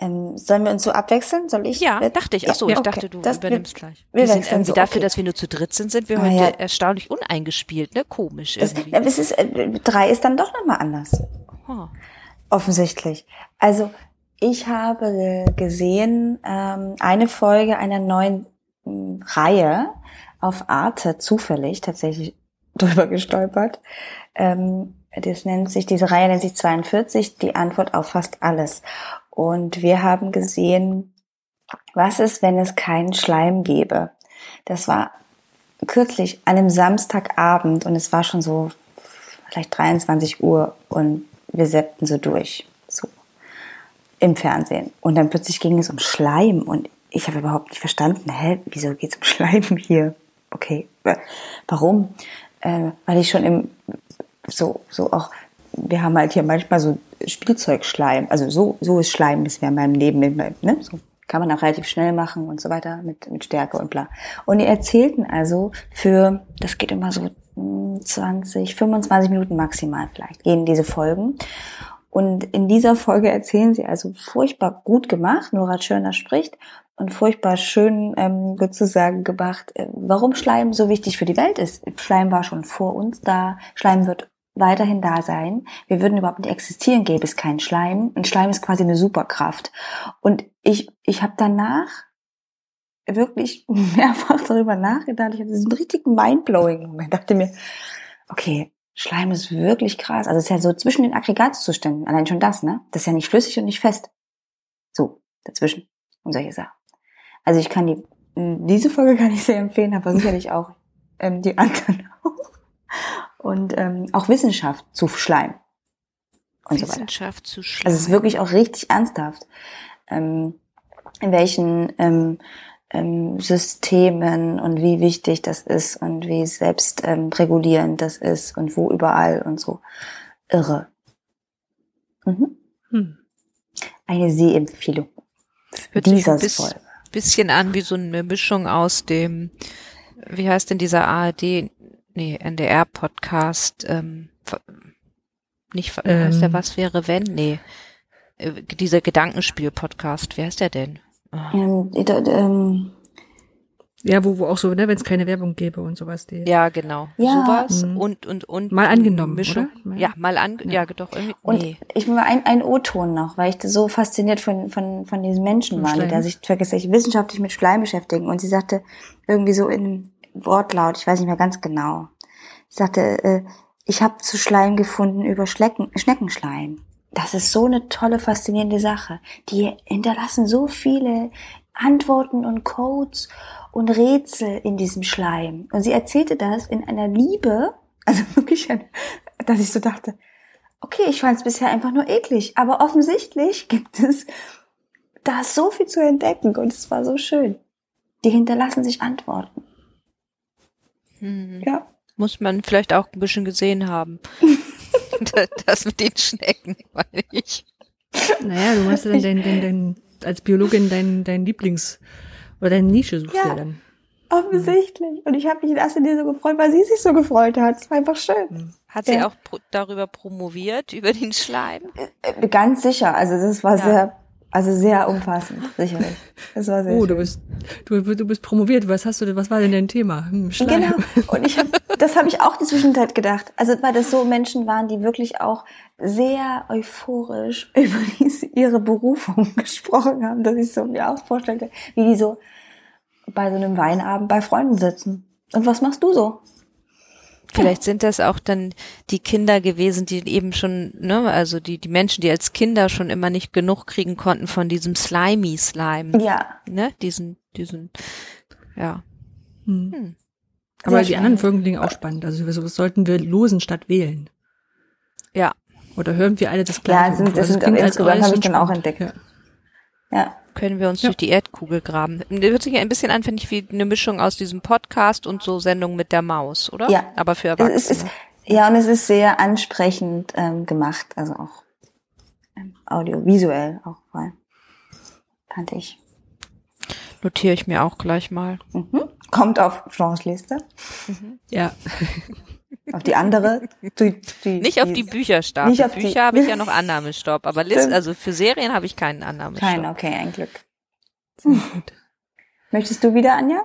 Ähm, sollen wir uns so abwechseln? Soll ich? Ja, dachte ich. Ach so, Ja, ich okay. dachte, du Das- übernimmst gleich. wir Wir sind irgendwie so, dafür, okay. dass wir nur zu dritt sind, sind wir Ah, heute ja. erstaunlich uneingespielt, ne? Komisch irgendwie. es ist, äh, drei ist dann doch nochmal anders. Oh. Offensichtlich. Also ich habe gesehen ähm, eine Folge einer neuen ähm, Reihe auf Arte zufällig tatsächlich [laughs] drüber gestolpert. Ähm, das nennt sich, diese Reihe nennt sich 42, die Antwort auf fast alles. Und wir haben gesehen, was ist, wenn es keinen Schleim gäbe? Das war kürzlich an einem Samstagabend und es war schon so vielleicht 23 Uhr und wir seppten so durch, so im Fernsehen. Und dann plötzlich ging es um Schleim und ich habe überhaupt nicht verstanden, hä, wieso geht es um [laughs] Schleim hier? Okay, wa- warum? Äh, weil ich schon im, so, so auch, wir haben halt hier manchmal so Spielzeugschleim, also so, so ist Schleim bisher in meinem Leben, ne, so kann man auch relativ schnell machen und so weiter mit, mit Stärke und bla. Und die erzählten also für, das geht immer so mm, 20, 25 Minuten maximal vielleicht, gehen diese Folgen. Und in dieser Folge erzählen sie also furchtbar gut gemacht, Nora Tschirner spricht, und furchtbar schön ähm, sozusagen gemacht, äh, warum Schleim so wichtig für die Welt ist. Schleim war schon vor uns da, Schleim wird weiterhin da sein. Wir würden überhaupt nicht existieren, gäbe es keinen Schleim. Und Schleim ist quasi eine Superkraft. Und ich, ich habe danach wirklich [laughs] mehrfach darüber nachgedacht. Ich hatte diesen richtigen mindblowing Moment. Dachte mir, okay, Schleim ist wirklich krass. Also es ist ja so zwischen den Aggregatzuständen. Allein schon das, ne? Das ist ja nicht flüssig und nicht fest. So, dazwischen. Und solche Sachen. Also ich kann die, diese Folge kann ich sehr empfehlen, aber sicherlich auch ähm, die anderen. Und ähm, auch Wissenschaft zu Schleim. Und Wissenschaft so weiter. zu Schleim. Also es ist wirklich auch richtig ernsthaft. Ähm, in welchen ähm, ähm, Systemen und wie wichtig das ist und wie selbst ähm, regulierend das ist und wo überall und so. Irre. Mhm. Hm. Eine Sehempfehlung. Hört dieser sich ein bisschen an wie so eine Mischung aus dem, wie heißt denn dieser ARD, nee, NDR-Podcast, ähm, nicht, ähm, heißt der Was wäre wenn? Nee, äh, dieser Gedankenspiel-Podcast, wer ist der denn? Ähm, ähm, ja, wo, wo auch so, ne, wenn es keine Werbung gäbe und sowas. Die. Ja, genau. Ja. Sowas mhm. und, und, und. Mal angenommen, Mischung. Oder? Ja, mal an, ja, ja doch, irgendwie. Und nee. ich will mal ein, ein O-Ton noch, weil ich so fasziniert von, von, von diesen Menschen war, die sich tatsächlich wissenschaftlich mit Schleim beschäftigen. Und sie sagte irgendwie so in Wortlaut, ich weiß nicht mehr ganz genau. Sie sagte, äh, ich habe zu Schleim gefunden über Schlecken, Schneckenschleim das ist so eine tolle, faszinierende Sache. Die hinterlassen so viele Antworten und Codes und Rätsel in diesem Schleim. Und sie erzählte das in einer Liebe, also [laughs] wirklich, dass ich so dachte, okay, ich fand es bisher einfach nur eklig, aber offensichtlich gibt es da so viel zu entdecken und es war so schön. Die hinterlassen sich Antworten. Hm. Ja. Muss man vielleicht auch ein bisschen gesehen haben. [laughs] [laughs] das mit den Schnecken, meine ich. Naja, du ja dann dein, dein, dein, als Biologin dein, dein Lieblings- oder deine Nische suchst ja, ja dann. Offensichtlich. Und ich habe mich erst in dir so gefreut, weil sie sich so gefreut hat. Es war einfach schön. Hat sie ja. auch pro darüber promoviert, über den Schleim? Äh, ganz sicher. Also das war ja. sehr also sehr umfassend, sicherlich. Das war sehr oh, schön. du bist du, du bist promoviert. Was hast du denn? Was war denn dein Thema? Hm, genau. [laughs] Und ich hab, das habe ich auch die Zwischenzeit gedacht. Also weil das so Menschen waren, die wirklich auch sehr euphorisch [laughs] über ihre Berufung [laughs] gesprochen haben, dass ich so mir auch vorstellte, wie die so bei so einem Weinabend bei Freunden sitzen. Und was machst du so? Vielleicht sind das auch dann die Kinder gewesen, die eben schon, ne, also die, die Menschen, die als Kinder schon immer nicht genug kriegen konnten von diesem slimy Slime. Ja. Ne, diesen, diesen, ja. Hm. Hm. Aber die anderen Folgen klingen auch spannend. Also was sollten wir losen statt wählen? Ja. Oder hören wir alle das Gleiche? Ja, sind, das, also das sind insgesamt habe ich dann auch entdeckt. Ja. Ja können wir uns ja. durch die Erdkugel graben. Das hört sich ein bisschen an, finde ich, wie eine Mischung aus diesem Podcast und so Sendung mit der Maus, oder? Ja. Aber für Erwachsene. Es ist, ja, und es ist sehr ansprechend ähm, gemacht, also auch ähm, audiovisuell auch mal, fand ich. Notiere ich mir auch gleich mal. Mhm. Kommt auf Jeans Liste. Mhm. Ja. [laughs] Auf die andere. Die, die, nicht auf die Bücherstab. Nicht auf Bücher die, habe ich ja noch [laughs] Annahmestopp, aber List, also für Serien habe ich keinen Annahmestopp. Kein, okay, ein Glück. [laughs] Möchtest du wieder, Anja?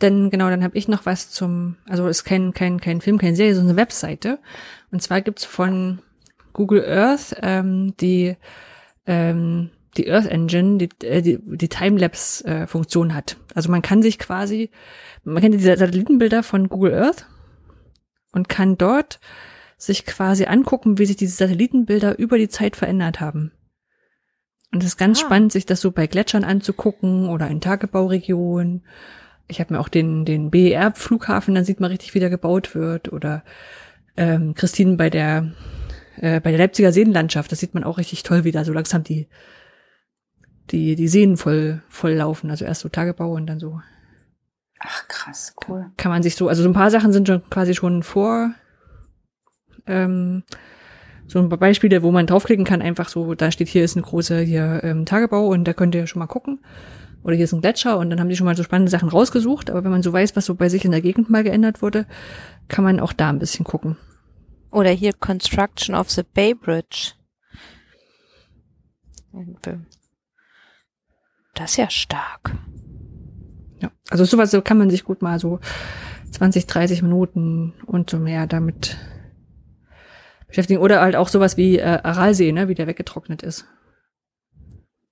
Denn genau, dann habe ich noch was zum, also ist kein kein kein Film, keine Serie, sondern eine Webseite. Und zwar gibt's von Google Earth ähm, die ähm, die Earth Engine, die äh, die, die Timelapse äh, Funktion hat. Also man kann sich quasi, man kennt diese Satellitenbilder von Google Earth und kann dort sich quasi angucken, wie sich diese Satellitenbilder über die Zeit verändert haben. Und es ist ganz ah. spannend, sich das so bei Gletschern anzugucken oder in Tagebauregionen. Ich habe mir auch den, den BER-Flughafen, dann sieht man richtig, wie der gebaut wird. Oder ähm, Christine bei der äh, bei der Leipziger Seenlandschaft, das sieht man auch richtig toll, wie da so langsam die die die Seen voll voll laufen. Also erst so Tagebau und dann so Ach krass, cool. Kann man sich so, also so ein paar Sachen sind schon quasi schon vor, ähm, so ein paar Beispiele, wo man draufklicken kann, einfach so, da steht hier ist eine große hier ähm, Tagebau und da könnt ihr schon mal gucken. Oder hier ist ein Gletscher und dann haben die schon mal so spannende Sachen rausgesucht. Aber wenn man so weiß, was so bei sich in der Gegend mal geändert wurde, kann man auch da ein bisschen gucken. Oder hier Construction of the Bay Bridge. Das ist ja stark. Ja, also sowas so kann man sich gut mal so 20, 30 Minuten und so mehr damit beschäftigen. Oder halt auch sowas wie äh, Aralsee, ne, wie der weggetrocknet ist.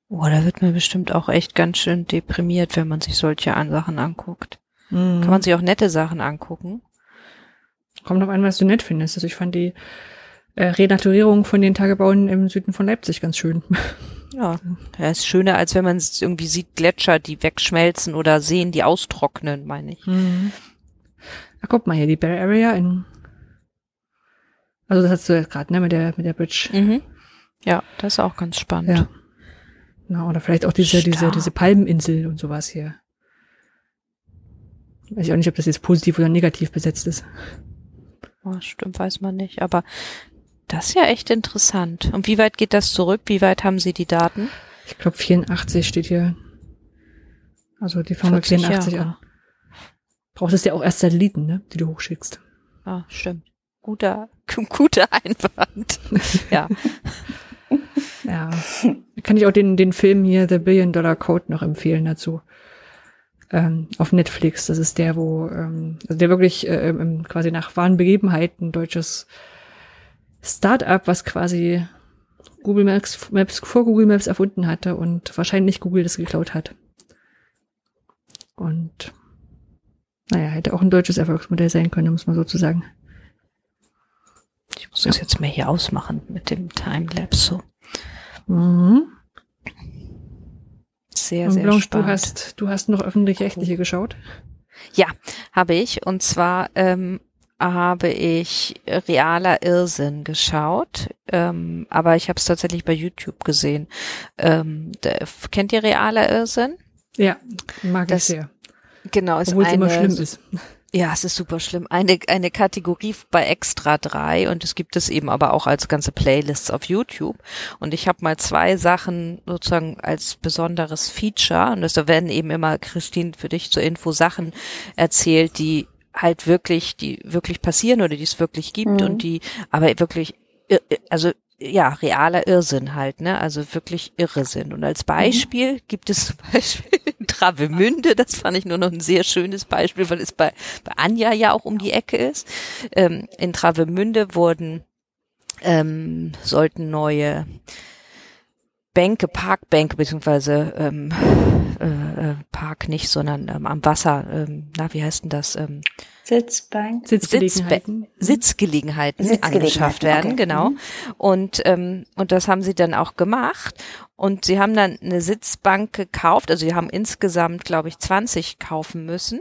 Oh, da wird man bestimmt auch echt ganz schön deprimiert, wenn man sich solche Sachen anguckt. Mhm. Kann man sich auch nette Sachen angucken. Kommt noch an, was du nett findest. Also ich fand die äh, Renaturierung von den Tagebauen im Süden von Leipzig ganz schön. [laughs] Ja, das ist schöner, als wenn man irgendwie sieht Gletscher, die wegschmelzen oder Seen, die austrocknen, meine ich. Mhm. Ach, guck mal hier, die Bear Area in. Also das hast du ja gerade, ne, mit der, mit der Bridge. Mhm. Ja, das ist auch ganz spannend. Ja. Na, oder vielleicht auch diese, diese, Stark. diese Palmeninsel und sowas hier. Weiß ich auch nicht, ob das jetzt positiv oder negativ besetzt ist. Oh, stimmt, weiß man nicht. Aber das ist ja echt interessant. Und wie weit geht das zurück? Wie weit haben Sie die Daten? Ich glaube 84 steht hier. Also die fangen mit 40 84 Jahre. an. Brauchst es ja auch erst Satelliten, ne, die du hochschickst. Ah, stimmt. Guter, [laughs] guter Einwand. [laughs] ja. Ja. Kann ich auch den, den Film hier, The Billion Dollar Code, noch empfehlen dazu. Ähm, auf Netflix. Das ist der, wo, ähm, also der wirklich äh, ähm, quasi nach wahren Begebenheiten deutsches Start-up, was quasi Google Maps, Maps vor Google Maps erfunden hatte und wahrscheinlich Google das geklaut hat. Und naja, hätte auch ein deutsches Erfolgsmodell sein können, muss man sozusagen. Ich muss das jetzt mal hier ausmachen mit dem Timelapse. So. Mhm. Sehr, Und sehr Blanche, du spannend. hast, du hast noch öffentlich-rechtliche geschaut. Ja, habe ich. Und zwar ähm, habe ich realer Irrsinn geschaut, ähm, aber ich habe es tatsächlich bei YouTube gesehen. Ähm, der, kennt ihr realer Irrsinn? Ja, mag Das ich sehr. Genau, ist Obwohl es eine, immer schlimm ist. Ja, es ist super schlimm. Eine, eine Kategorie bei Extra 3 und es gibt es eben aber auch als ganze Playlists auf YouTube. Und ich habe mal zwei Sachen sozusagen als besonderes Feature und da werden eben immer, Christine, für dich zur Info Sachen erzählt, die halt wirklich, die wirklich passieren oder die es wirklich gibt Mhm. und die aber wirklich, ir- also ja, realer Irrsinn halt, ne? Also wirklich irre sind. Und als Beispiel gibt es [laughs] zum Beispiel Travemünde, das fand ich nur noch ein sehr schönes Beispiel, weil es bei, bei Anja ja auch um die Ecke ist. Ähm, in Travemünde wurden, ähm, sollten neue Bänke, Parkbänke, beziehungsweise ähm, äh, äh, Park nicht, sondern ähm, am Wasser, ähm, na, wie heißt denn das? Ähm, Sitzbank. Sitzgelegenheiten. Sitzgelegenheiten, Sitzgelegenheiten, angeschafft werden, okay. genau. Mhm. Und ähm, und das haben sie dann auch gemacht. Und sie haben dann eine Sitzbank gekauft. Also sie haben insgesamt, glaube ich, 20 kaufen müssen.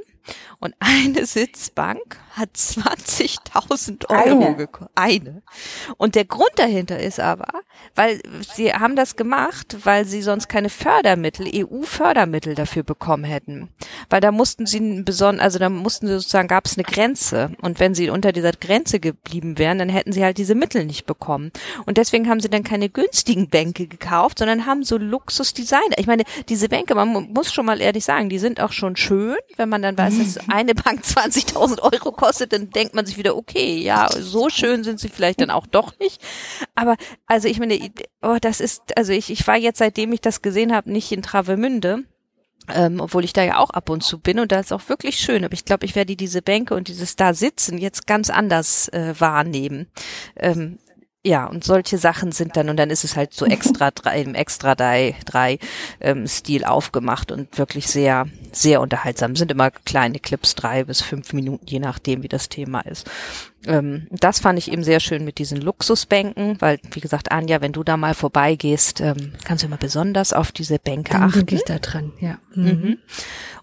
Und eine Sitzbank hat 20.000 Euro Eine? gekostet. Eine. Und der Grund dahinter ist aber, weil sie haben das gemacht, weil sie sonst keine Fördermittel, EU-Fördermittel dafür bekommen hätten. Weil da mussten sie beson also da mussten sie sozusagen, gab es eine Grenze. Und wenn sie unter dieser Grenze geblieben wären, dann hätten sie halt diese Mittel nicht bekommen. Und deswegen haben sie dann keine günstigen Bänke gekauft, sondern haben so Luxusdesigner. Ich meine, diese Bänke, man mu- muss schon mal ehrlich sagen, die sind auch schon schön, wenn man dann weiß, dass eine Bank 20.000 Euro kostet, dann denkt man sich wieder, okay, ja, so schön sind sie vielleicht dann auch doch nicht. Aber also ich meine, oh, das ist, also ich, ich war jetzt, seitdem ich das gesehen habe, nicht in Travemünde. Ähm, obwohl ich da ja auch ab und zu bin und da ist auch wirklich schön. Aber ich glaube, ich werde diese Bänke und dieses da sitzen jetzt ganz anders äh, wahrnehmen. Ähm, ja, und solche Sachen sind dann, und dann ist es halt so extra [laughs] drei, im extra drei, drei ähm, Stil aufgemacht und wirklich sehr, sehr unterhaltsam. Sind immer kleine Clips, drei bis fünf Minuten, je nachdem, wie das Thema ist. Ähm, das fand ich eben sehr schön mit diesen Luxusbänken, weil, wie gesagt, Anja, wenn du da mal vorbeigehst, ähm, kannst du immer besonders auf diese Bänke Dann achten. ich da dran, ja. Mhm.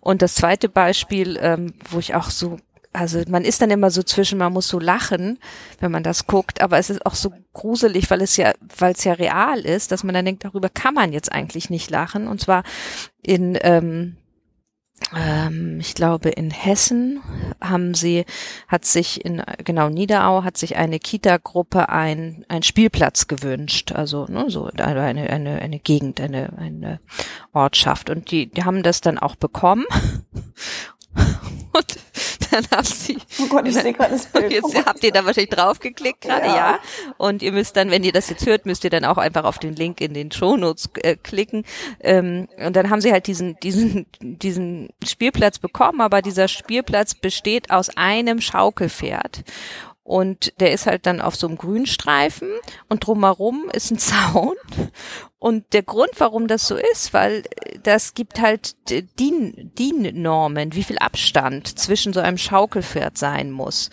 Und das zweite Beispiel, ähm, wo ich auch so, also man ist dann immer so zwischen, man muss so lachen, wenn man das guckt, aber es ist auch so gruselig, weil es ja, weil es ja real ist, dass man dann denkt, darüber kann man jetzt eigentlich nicht lachen. Und zwar in ähm, ähm, ich glaube in Hessen haben sie, hat sich in genau Niederau hat sich eine Kita-Gruppe ein ein Spielplatz gewünscht, also ne, so eine eine eine Gegend, eine eine Ortschaft. Und die die haben das dann auch bekommen dann haben sie Oh Gott, ich sehe gerade das Bild. jetzt habt ihr da wahrscheinlich draufgeklickt gerade, ja. Ja. Und ihr müsst dann, wenn ihr das jetzt hört, müsst ihr dann auch einfach auf den Link in den Shownotes äh, klicken. Ähm, und dann haben sie halt diesen, diesen, diesen Spielplatz bekommen, aber dieser Spielplatz besteht aus einem Schaukelpferd. Und der ist halt dann auf so einem Grünstreifen und drumherum ist ein [laughs] Zaun. Und der Grund, warum das so ist, weil das gibt halt DIN, DIN-Normen, wie viel Abstand zwischen so einem Schaukelpferd sein muss.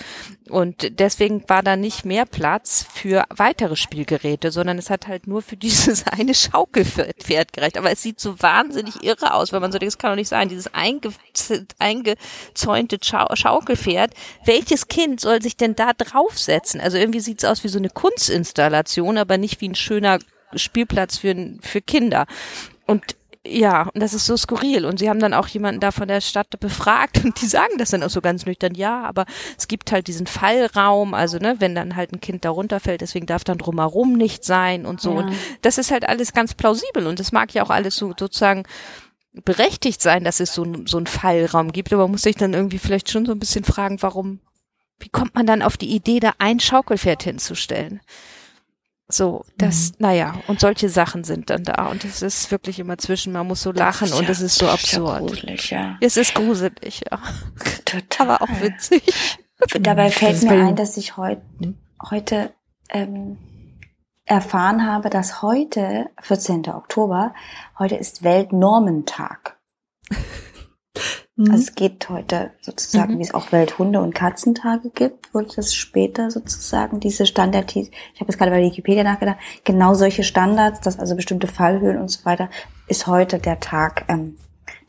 Und deswegen war da nicht mehr Platz für weitere Spielgeräte, sondern es hat halt nur für dieses [laughs] eine Schaukelpferd gereicht. Aber es sieht so wahnsinnig irre aus, wenn man so denkt, das kann doch nicht sein, dieses einge, eingezäunte Schaukelpferd. Welches Kind soll sich denn da draufsetzen? Also irgendwie sieht es aus wie so eine Kunstinstallation, aber nicht wie ein schöner Spielplatz für, für Kinder. Und ja, und das ist so skurril. Und sie haben dann auch jemanden da von der Stadt befragt und die sagen das dann auch so ganz nüchtern, ja, aber es gibt halt diesen Fallraum, also ne, wenn dann halt ein Kind da runterfällt, deswegen darf dann drumherum nicht sein und so. Ja. Und das ist halt alles ganz plausibel und das mag ja auch alles so sozusagen berechtigt sein, dass es so, so einen Fallraum gibt, aber man muss sich dann irgendwie vielleicht schon so ein bisschen fragen, warum, wie kommt man dann auf die Idee, da ein Schaukelpferd hinzustellen? So, das, mhm. naja, und solche Sachen sind dann da. Und es ist wirklich immer zwischen, man muss so lachen und es ist so absurd. Ist gruselig, ja. Es ist gruselig, ja. Total. Aber auch witzig. [laughs] Dabei fällt mir ein, dass ich heut, hm? heute ähm, erfahren habe, dass heute, 14. Oktober, heute ist Weltnormentag. [laughs] Mhm. Also es geht heute sozusagen, mhm. wie es auch Welthunde- und Katzentage gibt, wurde das später sozusagen diese Standard, ich habe jetzt gerade bei Wikipedia nachgedacht, genau solche Standards, dass also bestimmte Fallhöhen und so weiter, ist heute der Tag, ähm,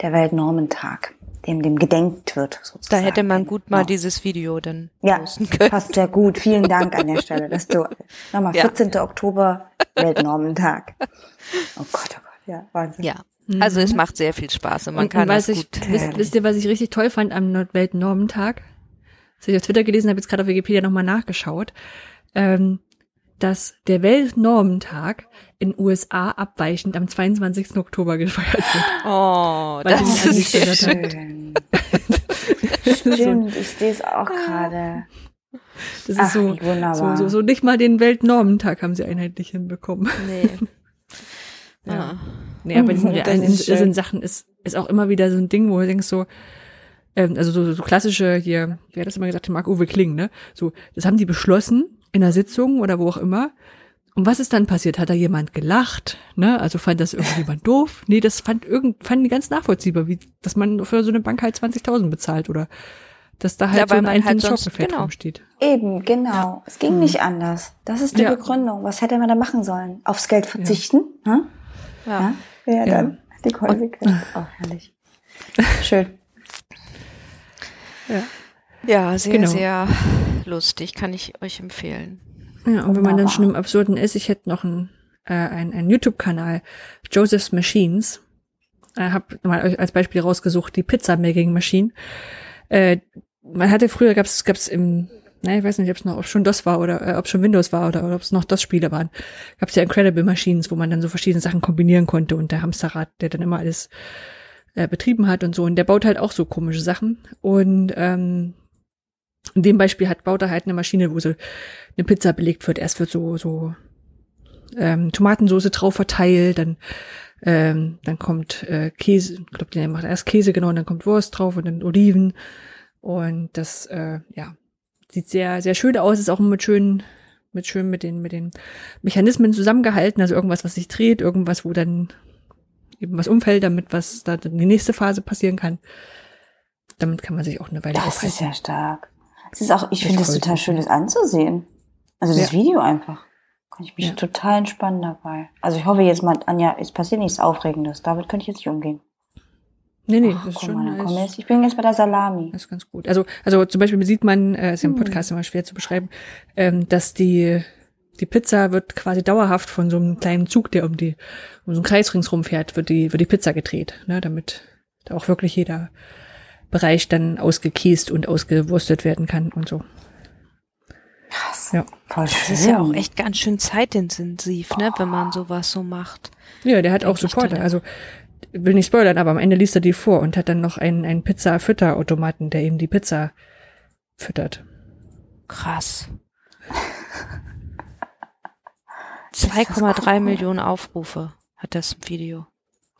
der Weltnormentag, dem dem gedenkt wird sozusagen. Da hätte man gut mal ja. dieses Video dann ja, können. passt sehr gut. Vielen Dank an der Stelle, dass du [laughs] nochmal 14. Ja. Oktober Weltnormentag. Oh Gott, oh Gott, ja, Wahnsinn. Ja, also es mhm. macht sehr viel Spaß und man und, kann und das ich, gut. Wisst, wisst ihr, was ich richtig toll fand am Weltnormentag? Das habe ich auf Twitter gelesen, habe jetzt gerade auf Wikipedia nochmal nachgeschaut, ähm, dass der Weltnormentag in USA abweichend am 22. Oktober gefeiert wird. [laughs] Oh, das ist sehr schön. [laughs] Stimmt, ich sehe es auch gerade. Das Ach, ist so, so, so, so nicht mal den Weltnormentag haben sie einheitlich hinbekommen. Nee. [laughs] ja. Ah. Nee, aber diesen realen Irrsinn-Sachen ist, ist auch immer wieder so ein Ding, wo du denkst so, ähm, also so, so klassische hier, wer hat das immer gesagt, Marc-Uwe Kling, ne? So, das haben die beschlossen in einer Sitzung oder wo auch immer. Und was ist dann passiert? Hat da jemand gelacht? Ne? Also fand das irgendjemand doof? Nee, das fand irgend, fanden die ganz nachvollziehbar, wie, dass man für so eine Bank halt 20.000 bezahlt oder dass da halt ja, so ein halt einzelnes halt Schockgefällt genau. rumsteht. Eben, genau. Es ging hm. nicht anders. Das ist die ja. Begründung. Was hätte man da machen sollen? Aufs Geld verzichten? Ja. Hm? ja. Ja, dann die Konsequenz. Auch herrlich. [laughs] Schön. Ja. Ja, sehr, genau. sehr lustig, kann ich euch empfehlen. Ja, und wenn man dann schon im Absurden ist, ich hätte noch einen, äh, einen, einen YouTube-Kanal, Joseph's Machines. Ich äh, habe mal als Beispiel rausgesucht, die Pizza-Making Machine. Äh, man hatte früher, gab es im ne, ich weiß nicht, ob es noch schon DOS war oder äh, ob schon Windows war oder, oder ob es noch DOS-Spiele waren, gab es ja Incredible Machines, wo man dann so verschiedene Sachen kombinieren konnte und der Hamsterrad, der dann immer alles äh, betrieben hat und so. Und der baut halt auch so komische Sachen. Und ähm, in dem Beispiel hat baut er halt eine Maschine, wo so eine Pizza belegt wird. Erst wird so so ähm, Tomatensoße drauf verteilt, dann ähm, dann kommt äh, Käse, ich glaube, der macht erst Käse genau, und dann kommt Wurst drauf und dann Oliven und das äh, ja sieht sehr, sehr schön aus, ist auch mit schön, mit schön mit den, mit den Mechanismen zusammengehalten, also irgendwas, was sich dreht, irgendwas, wo dann eben was umfällt, damit was da die nächste Phase passieren kann. Damit kann man sich auch eine Weile Das aufhalten. ist ja stark. Es ist auch, ich finde es total schön, das anzusehen. Also das ja. Video einfach. Kann ich mich ja. total entspannen dabei. Also ich hoffe jetzt mal, Anja, es passiert nichts Aufregendes. Damit könnte ich jetzt nicht umgehen. Nee, nee, Ach, das ist schon. Mal, komm jetzt. Ich bin jetzt bei der Salami. Das ist ganz gut. Also, also zum Beispiel sieht man, äh, ist ja im hm. Podcast immer schwer zu beschreiben, ähm, dass die die Pizza wird quasi dauerhaft von so einem kleinen Zug, der um die um so einen Kreis ringsrum fährt, wird die wird die Pizza gedreht, ne, damit da auch wirklich jeder Bereich dann ausgekiest und ausgewurstet werden kann und so. Krass. Ja. Voll schön. Das ist ja auch echt ganz schön zeitintensiv, ne, wenn man sowas so macht. Ja, der hat auch Supporter. Also will nicht spoilern, aber am Ende liest er die vor und hat dann noch einen, einen Pizza-Fütterautomaten, der ihm die Pizza füttert. Krass. [laughs] 2,3 Millionen Aufrufe hat das Video.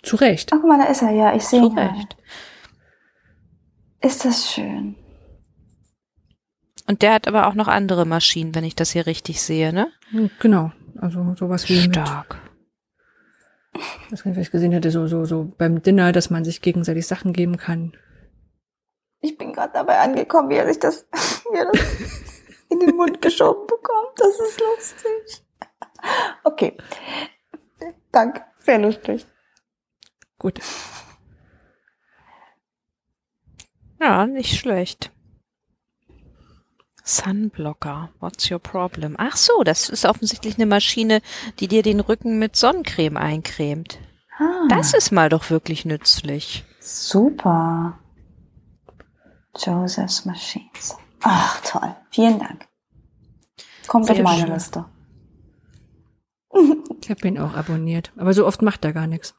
Zu Recht. Ach, guck mal, da ist er, ja, ich sehe ihn. Zu Recht. Ist das schön. Und der hat aber auch noch andere Maschinen, wenn ich das hier richtig sehe, ne? Genau. Also sowas wie Stark. Was ich vielleicht gesehen hätte, so, so, so beim Dinner, dass man sich gegenseitig Sachen geben kann. Ich bin gerade dabei angekommen, wie er sich das, [laughs] wie er das in den Mund geschoben bekommt. Das ist lustig. Okay. Danke. Sehr lustig. Gut. Ja, nicht schlecht. Sunblocker, what's your problem? Ach so, das ist offensichtlich eine Maschine, die dir den Rücken mit Sonnencreme eincremt. Ah, Das ist mal doch wirklich nützlich. super. Joseph's Machines. Ach, toll. Vielen Dank. Kommt auf Sehr meine schön. Liste. [laughs] Ich habe ihn auch abonniert. Aber so oft macht er gar nichts.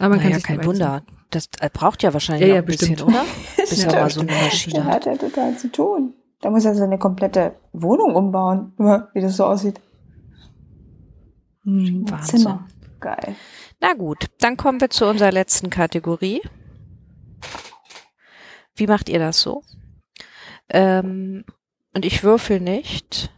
Aber man Naja, kann sich kein Wunder. Das äh, braucht ja wahrscheinlich Ja, ja, ein bisschen, bestimmt. oder? [laughs] Bis er Ja, mal so eine Maschine hat. hat ja total zu tun. Da muss er seine komplette Wohnung umbauen, wie das so aussieht. Hm. Wahnsinn. Zimmer. Geil. Na gut, dann kommen wir zu unserer letzten Kategorie. Wie macht ihr das so? Ähm, und ich würfel nicht,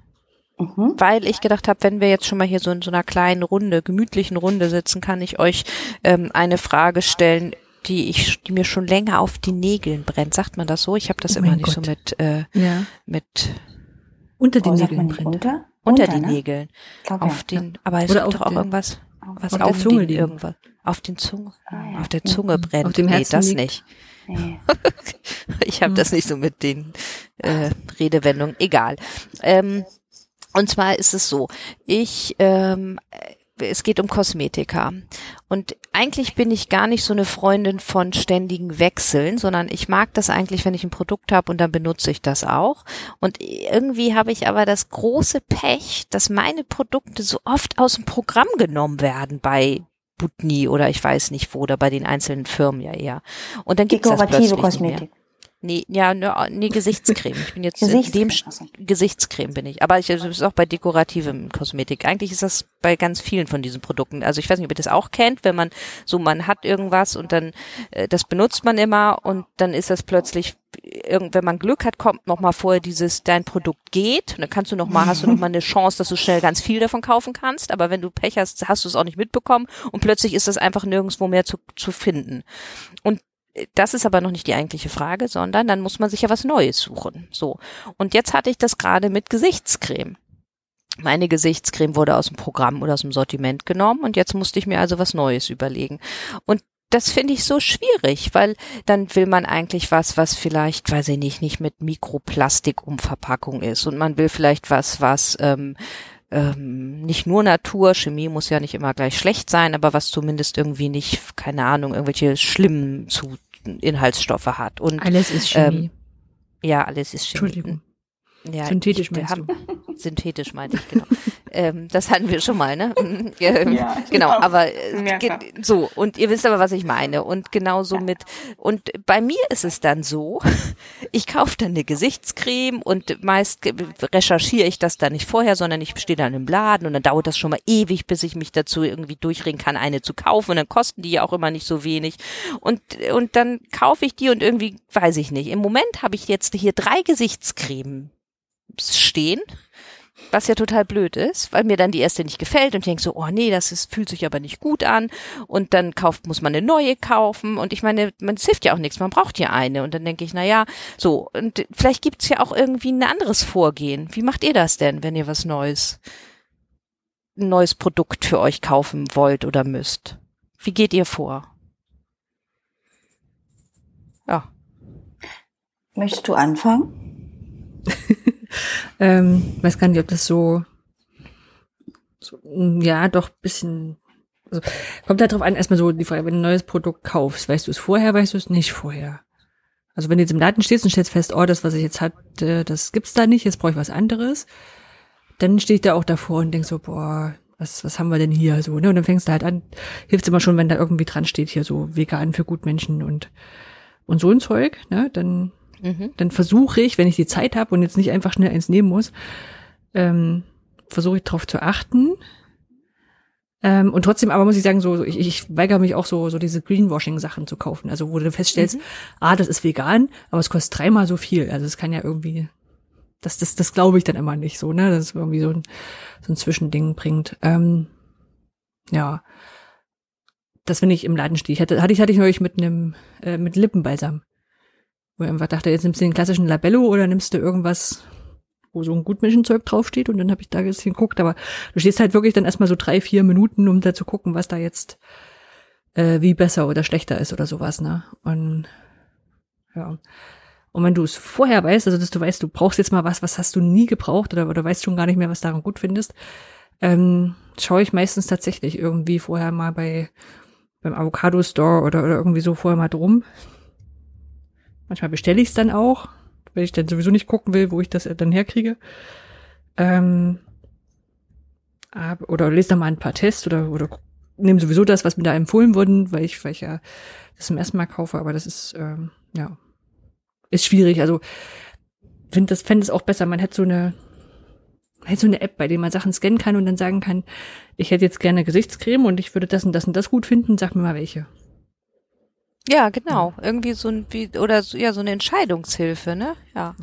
Mhm. weil ich gedacht habe, wenn wir jetzt schon mal hier so in so einer kleinen Runde, gemütlichen Runde sitzen, kann ich euch ähm, eine Frage stellen, die ich, die mir schon länger auf die Nägeln brennt. Sagt man das so? Ich habe das Oh immer nicht so Gott. mit äh, Ja. mit Unter den Oh, Nägeln brennt. unter? unter Unter, den ne? Nägeln, glaub, auf ja. den, aber es Oder gibt doch auch den- irgendwas, was auf auf, der Zunge den, irgendwas, auf den Zunge, Ah, ja. auf der Zunge brennt. Auf dem nee, Herzen das liegt. nicht. Nee. [laughs] Ich habe Hm. das nicht so mit den äh, Redewendungen. Egal. Ähm, und zwar ist es so, ich, ähm, äh, es geht um Kosmetika. Und eigentlich bin ich gar nicht so eine Freundin von ständigen Wechseln, sondern ich mag das eigentlich, wenn ich ein Produkt habe und dann benutze ich das auch. Und irgendwie habe ich aber das große Pech, dass meine Produkte so oft aus dem Programm genommen werden bei Butni oder ich weiß nicht wo oder bei den einzelnen Firmen ja eher. Und dann gibt's das Dekorative plötzlich nicht mehr. Nee, ja, ne, nee, Gesichtscreme. Ich bin jetzt in dem Gesichtscreme. Gesichtscreme bin ich. Aber ich das ist auch bei dekorativem Kosmetik. Eigentlich ist das bei ganz vielen von diesen Produkten. Also ich weiß nicht, ob ihr das auch kennt, wenn man so man hat irgendwas und dann äh, das benutzt man immer und dann ist das plötzlich irgend, wenn man Glück hat, kommt noch mal vorher dieses dein Produkt geht und dann kannst du noch mal hast du noch mal eine Chance, dass du schnell ganz viel davon kaufen kannst, aber wenn du Pech hast, hast du es auch nicht mitbekommen und plötzlich ist das einfach nirgendwo mehr zu, zu finden. Und das ist aber noch nicht die eigentliche Frage, sondern dann muss man sich ja was Neues suchen. So. Und jetzt hatte ich das gerade mit Gesichtscreme. Meine Gesichtscreme wurde aus dem Programm oder aus dem Sortiment genommen und jetzt musste ich mir also was Neues überlegen. Und das finde ich so schwierig, weil dann will man eigentlich was, was vielleicht, weiß ich nicht, nicht mit Mikroplastik-Umverpackung ist. Und man will vielleicht was, was ähm, ähm, nicht nur Natur, Chemie muss ja nicht immer gleich schlecht sein, aber was zumindest irgendwie nicht, keine Ahnung, irgendwelche schlimmen zu Inhaltsstoffe hat. Und Alles ist Chemie. ja, alles ist Chemie. Entschuldigung. Ja, Synthetisch ich, meinst hab- du? [laughs] Synthetisch meinte ich, genau. ähm, das hatten wir schon mal, ne? [laughs] Ähm, Ja, ich genau, aber äh, ge- so, und ihr wisst aber, was ich meine. Und genauso mit, und bei mir ist es dann so, [laughs] ich kaufe dann eine Gesichtscreme und meist recherchiere ich das dann nicht vorher, sondern ich stehe dann im Laden und dann dauert das schon mal ewig, bis ich mich dazu irgendwie durchringen kann, eine zu kaufen. Und dann kosten die ja auch immer nicht so wenig. Und, und dann kaufe ich die und irgendwie, weiß ich nicht. Im Moment habe ich jetzt hier drei Gesichtscremen stehen, was ja total blöd ist, weil mir dann die erste nicht gefällt und ich denke so, oh nee, das ist, fühlt sich aber nicht gut an und dann kauft, muss man eine neue kaufen und ich meine, man es hilft ja auch nichts, man braucht ja eine und dann denke ich, na ja, so und vielleicht gibt's ja auch irgendwie ein anderes Vorgehen. Wie macht ihr das denn, wenn ihr was Neues, ein neues Produkt für euch kaufen wollt oder müsst? Wie geht ihr vor? Ja, Möchtest du anfangen? [laughs] Ähm, weiß gar nicht, ob das so, so mm, ja, doch bisschen, also, kommt halt drauf an, erstmal so die Frage, wenn du ein neues Produkt kaufst, weißt du es vorher, weißt du es nicht vorher? Also wenn du jetzt im Laden stehst und stellst fest, oh, das, was ich jetzt hatte, das gibt's da nicht, jetzt brauche ich was anderes, dann stehe ich da auch davor und denk so, boah, was, was haben wir denn hier so, ne? Und dann fängst du halt an, hilft's immer schon, wenn da irgendwie dran steht, hier so vegan für Gutmenschen und, und so ein Zeug, ne? Dann mhm. dann versuche ich, wenn ich die Zeit habe und jetzt nicht einfach schnell eins nehmen muss, ähm, versuche ich darauf zu achten. Ähm, und trotzdem aber muss ich sagen, so ich, ich weigere mich auch so so diese Greenwashing-Sachen zu kaufen. Also wo du feststellst, ah, das ist vegan, aber es kostet dreimal so viel. Also es kann ja irgendwie, das das das glaube ich dann immer nicht so, ne, dass es irgendwie so ein so ein Zwischending bringt. Ähm, ja. das, wenn ich im Laden stehe. Ich hatte, hatte ich, hatte ich neulich mit einem, äh, mit Lippenbalsam. Wo ich einfach dachte, jetzt nimmst du den klassischen Labello oder nimmst du irgendwas, wo so ein Gutmenschenzeug draufsteht und dann habe ich da jetzt geguckt, aber du stehst halt wirklich dann erstmal so drei, vier Minuten, um da zu gucken, was da jetzt äh, wie besser oder schlechter ist oder sowas, ne? Und ja. Und wenn du es vorher weißt, also dass du weißt, du brauchst jetzt mal was, was hast du nie gebraucht oder, oder weißt schon gar nicht mehr, was daran gut findest, ähm, schaue ich meistens tatsächlich irgendwie vorher mal bei beim Avocado Store oder, oder irgendwie so vorher mal drum. Manchmal bestelle ich es dann auch, weil ich dann sowieso nicht gucken will, wo ich das dann herkriege. Ähm, oder lese da mal ein paar Tests oder, oder nehme sowieso das, was mir da empfohlen wurde, weil ich, weil ich ja das zum ersten Mal kaufe, aber das ist, ähm, ja, ist schwierig. Also finde das, fände es auch besser, man hätte so eine, hätte so eine App, bei der man Sachen scannen kann und dann sagen kann, ich hätte jetzt gerne Gesichtscreme und ich würde das und das und das gut finden, sag mir mal welche. Ja, genau. Irgendwie so ein, wie, oder so, ja, so eine Entscheidungshilfe, ne? Ja.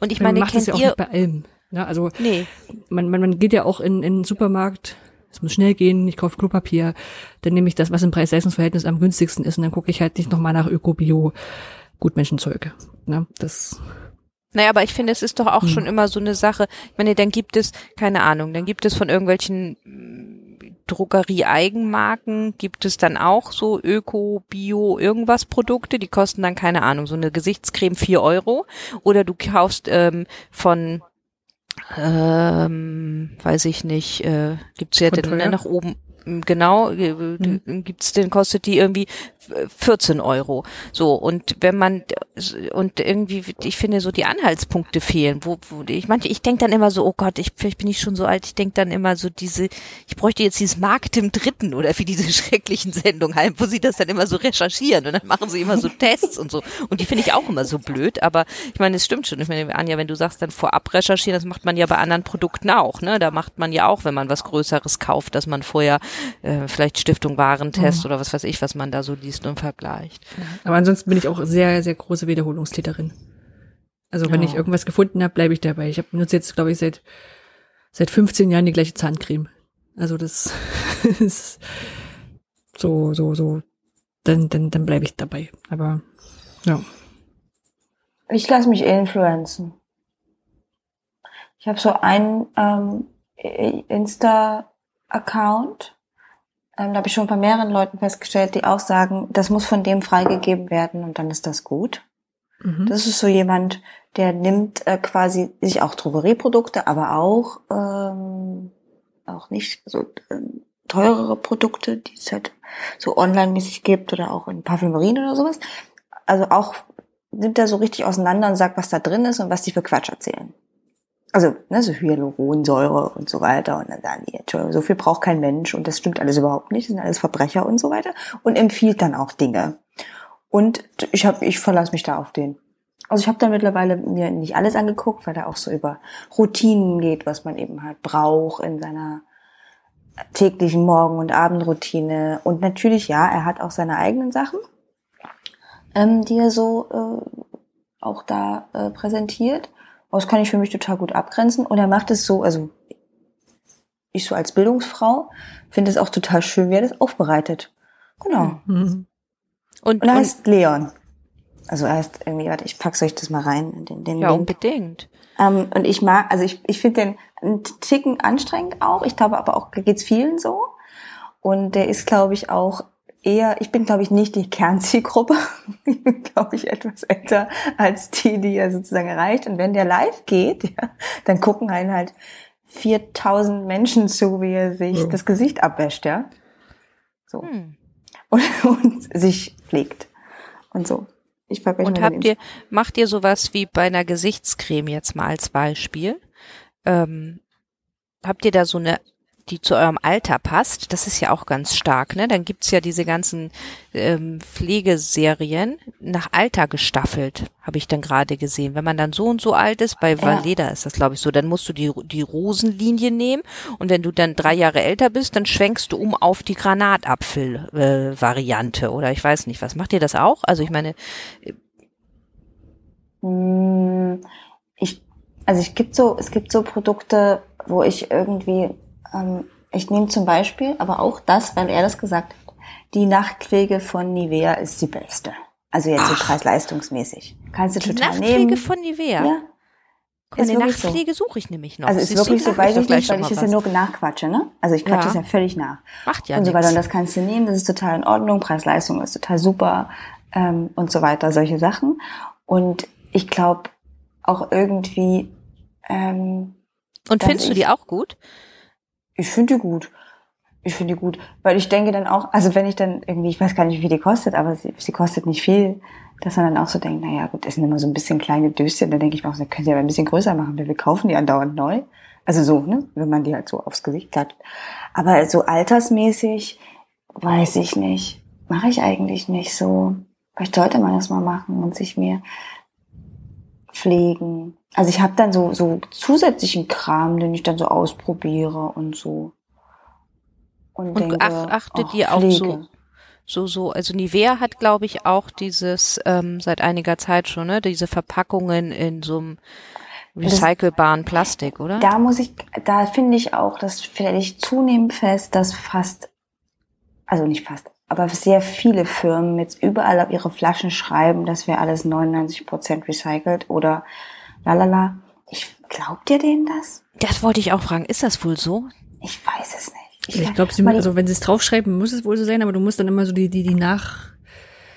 Und ich meine, man macht kennt das ja auch ihr, nicht bei allem. Ne? Also nee, man, man, man geht ja auch in, in den Supermarkt, es muss schnell gehen, ich kaufe Klopapier, dann nehme ich das, was im Preis-Leistungs-Verhältnis am günstigsten ist und dann gucke ich halt nicht nochmal nach Öko-Bio Gutmenschenzeug. Ne? Das Naja, aber ich finde, es ist doch auch Hm. schon immer so eine Sache. Ich meine, dann gibt es, keine Ahnung, dann gibt es von irgendwelchen Drogerie-Eigenmarken, gibt es dann auch so Öko, Bio, irgendwas Produkte, die kosten dann, keine Ahnung, so eine Gesichtscreme vier Euro. Oder du kaufst ähm, von, ähm, weiß ich nicht, äh, gibt's ja Von dann teuer? ne, nach oben, genau, äh, Hm. gibt's den, kostet die irgendwie 14 Euro. So, und wenn man, und irgendwie, ich finde, so die Anhaltspunkte fehlen, wo, wo ich manche, ich denke dann immer so, oh Gott, ich, vielleicht bin ich schon so alt, ich denke dann immer so diese, ich bräuchte jetzt dieses Markt im Dritten oder wie diese [laughs] schrecklichen Sendungen halt, wo sie das dann immer so recherchieren und dann machen sie immer so [laughs] Tests und so. Und die finde ich auch immer so blöd, aber ich meine, es stimmt schon. Ich meine, Anja, wenn du sagst, dann vorab recherchieren, das macht man ja bei anderen Produkten auch, ne? Da macht man ja auch, wenn man was Größeres kauft, dass man vorher äh, vielleicht Stiftung Warentest oder was weiß ich, was man da so liest und vergleicht. Aber ansonsten bin ich auch sehr, sehr große Wiederholungstäterin. Also wenn Ja. ich irgendwas gefunden habe, bleibe ich dabei. Ich habe nutze jetzt, glaube ich, seit seit 15 Jahren die gleiche Zahncreme. Also das [laughs] ist so, so, so. Dann, dann, dann bleibe ich dabei. Aber ja. Ich lasse mich influenzen. Ich habe so einen ähm, Insta-Account. Ähm, da habe ich schon bei mehreren Leuten festgestellt, die auch sagen, das muss von dem freigegeben werden und dann ist das gut. Mhm. Das ist so jemand, der nimmt äh, quasi sich auch Drogerieprodukte, aber auch ähm, auch nicht so ähm, teurere Produkte, die es halt so online-mäßig gibt oder auch in Parfümerien oder sowas. Also auch nimmt er so richtig auseinander und sagt, was da drin ist und was die für Quatsch erzählen. Also, ne, so Hyaluronsäure und so weiter. Und dann sagen die, Entschuldigung, so viel braucht kein Mensch und das stimmt alles überhaupt nicht. Das sind alles Verbrecher und so weiter. Und empfiehlt dann auch Dinge. Und ich habe, ich verlasse mich da auf den. Also ich habe da mittlerweile mir nicht alles angeguckt, weil da auch so über Routinen geht, was man eben halt braucht in seiner täglichen Morgen- und Abendroutine. Und natürlich, ja, er hat auch seine eigenen Sachen, ähm, die er so äh, auch da äh, präsentiert. Aber das kann ich für mich total gut abgrenzen. Und er macht es so, also ich so als Bildungsfrau finde es auch total schön, wie er das aufbereitet. Genau. Mhm. Und, Und er heißt Leon. Also er heißt irgendwie, warte, ich pack's euch das mal rein, in den, den ja, Link. unbedingt. Ähm, und ich mag, also ich, ich finde den einen Ticken anstrengend auch. Ich glaube aber auch, geht's vielen so. Und der ist, glaube ich, auch eher, ich bin, glaube ich, nicht die Kernzielgruppe. [laughs] ich bin, glaube ich, etwas älter als die, die er sozusagen erreicht. Und wenn der live geht, ja, dann gucken einen halt 4000 Menschen zu, wie er sich Ja. das Gesicht abwäscht, ja. So. Hm. Und, [laughs] und sich pflegt. Und so. Ich Und habt ihr, macht ihr sowas wie bei einer Gesichtscreme jetzt mal als Beispiel? Ähm, habt ihr da so eine, die zu eurem Alter passt? Das ist ja auch ganz stark, ne? Dann gibt's ja diese ganzen ähm, Pflegeserien nach Alter gestaffelt, habe ich dann gerade gesehen. Wenn man dann so und so alt ist, bei Valeda ist das, glaube ich, so, dann musst du die, die Rosenlinie nehmen und wenn du dann drei Jahre älter bist, dann schwenkst du um auf die Granatapfel-Variante äh, oder ich weiß nicht was. Macht ihr das auch? Also ich meine, Mm, Ich, also ich gibt so, es gibt so Produkte, wo ich irgendwie, ähm, ich nehme zum Beispiel, aber auch das, weil er das gesagt hat, die Nachtpflege von Nivea ist die beste. Also jetzt so preis-leistungsmäßig. Kannst du Die total Nachtpflege nehmen. von Nivea. ja. Komm, ist die wirklich so. Nachtpflege suche ich nämlich noch. Also ist Siehst wirklich so, weiß ich nicht, weil ich es ja nur nachquatsche, ne? Also ich quatsche es ja völlig nach. Macht ja und so weiter. Und das kannst du nehmen, das ist total in Ordnung, Preis-Leistung ist total super ähm, und so weiter, solche Sachen. Und ich glaube auch irgendwie, ähm, Und findest du die auch gut? Ich finde die gut. Ich finde die gut. Weil ich denke dann auch, also wenn ich dann irgendwie, ich weiß gar nicht, wie die kostet, aber sie, sie kostet nicht viel, dass man dann auch so denkt, naja gut, das sind immer so ein bisschen kleine Döschen, dann denke ich mir auch, das können sie aber ein bisschen größer machen, weil wir kaufen die andauernd neu. Also so, ne, wenn man die halt so aufs Gesicht klatscht. Aber so altersmäßig, weiß ich nicht, mache ich eigentlich nicht so. Vielleicht sollte man das mal machen und sich mir pflegen. Also ich habe dann so, so zusätzlichen Kram, den ich dann so ausprobiere und so. Und, Und denke, ach, achtet ach, ihr auch so, so, so, also Nivea hat, glaube ich, auch dieses, ähm, seit einiger Zeit schon, ne, diese Verpackungen in so einem recycelbaren Plastik, oder? Da muss ich, da finde ich auch, das stelle ich zunehmend fest, dass fast, also nicht fast, aber sehr viele Firmen jetzt überall auf ihre Flaschen schreiben, dass wir alles 99 Prozent recycelt oder lalala. Ich glaubt ihr denen das? Das wollte ich auch fragen. Ist das wohl so? Ich weiß es nicht. Ich glaube, sie mal die- also wenn sie es draufschreiben, muss es wohl so sein, aber du musst dann immer so die, die, die nach,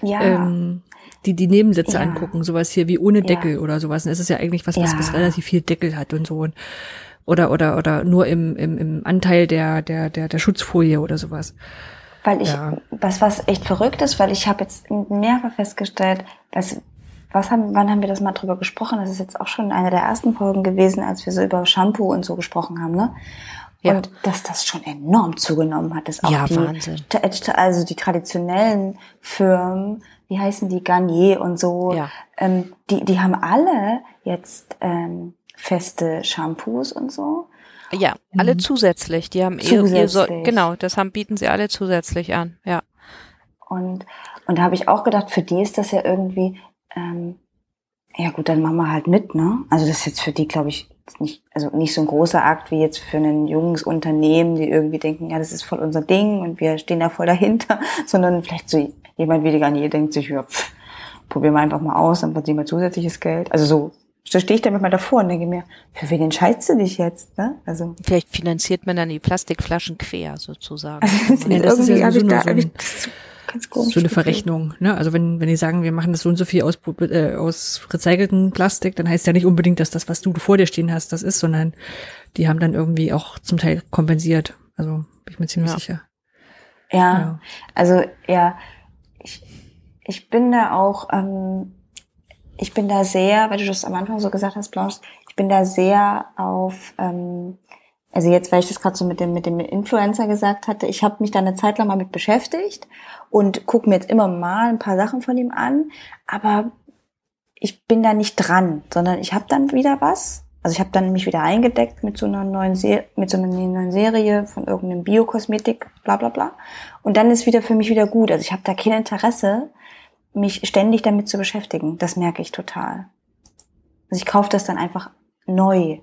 ja, ähm, die, die Nebensätze Ja. angucken, sowas hier wie ohne Ja. Deckel oder sowas. Und es ist ja eigentlich was, was, was Ja. relativ viel Deckel hat und so. Und, oder, oder, oder nur im, im, im Anteil der, der, der, der Schutzfolie oder sowas. Weil ich, Ja. was, was echt verrückt ist, weil ich habe jetzt mehrfach festgestellt, dass, was haben, wann haben wir das mal drüber gesprochen? Das ist jetzt auch schon eine der ersten Folgen gewesen, als wir so über Shampoo und so gesprochen haben, ne? Ja. Und dass das schon enorm zugenommen hat, dass auch Ja, die, Wahnsinn. also die traditionellen Firmen, wie heißen die, Garnier und so, Ja. ähm, die, die haben alle jetzt ähm, feste Shampoos und so. Ja, alle Mhm. zusätzlich. Die haben ihr, ihr so, Zusätzlich. genau, das haben, bieten sie alle zusätzlich an. Ja. Und, und da habe ich auch gedacht, für die ist das ja irgendwie, ähm, ja gut, dann machen wir halt mit, ne? Also das ist jetzt für die, glaube ich, nicht, also nicht so ein großer Akt wie jetzt für ein junges Unternehmen, die irgendwie denken, ja, das ist voll unser Ding und wir stehen da voll dahinter, [laughs] sondern vielleicht so jemand wie die Garnier denkt sich, ja, pff, probieren wir einfach mal aus, dann verdienen wir zusätzliches Geld. Also so, so stehe ich damit mal davor und denke mir, für wen entscheidest du dich jetzt, ne? Also, Vielleicht finanziert man dann die Plastikflaschen quer sozusagen. Ja, das ist ja ich da, so ein- so eine. Verrechnung. Ne? Also wenn, wenn die sagen, wir machen das so und so viel aus, äh, aus recyceltem Plastik, dann heißt ja nicht unbedingt, dass das, was du vor dir stehen hast, das ist, sondern die haben dann irgendwie auch zum Teil kompensiert. Also bin ich mir ziemlich Ja. sicher. Ja, Ja. also ja, ich, ich bin da auch, ähm, ich bin da sehr, weil du das am Anfang so gesagt hast, Blanche, ich bin da sehr auf, ähm, also jetzt, weil ich das gerade so mit dem mit dem Influencer gesagt hatte, ich habe mich da eine Zeit lang mal mit beschäftigt und gucke mir jetzt immer mal ein paar Sachen von ihm an, aber ich bin da nicht dran, sondern ich habe dann wieder was. Also ich habe dann mich wieder eingedeckt mit so einer neuen Se mit so einer neuen Serie von irgendeinem Biokosmetik, bla bla bla. Und dann ist wieder für mich wieder gut. Also ich habe da kein Interesse, mich ständig damit zu beschäftigen. Das merke ich total. Also ich kaufe das dann einfach neu.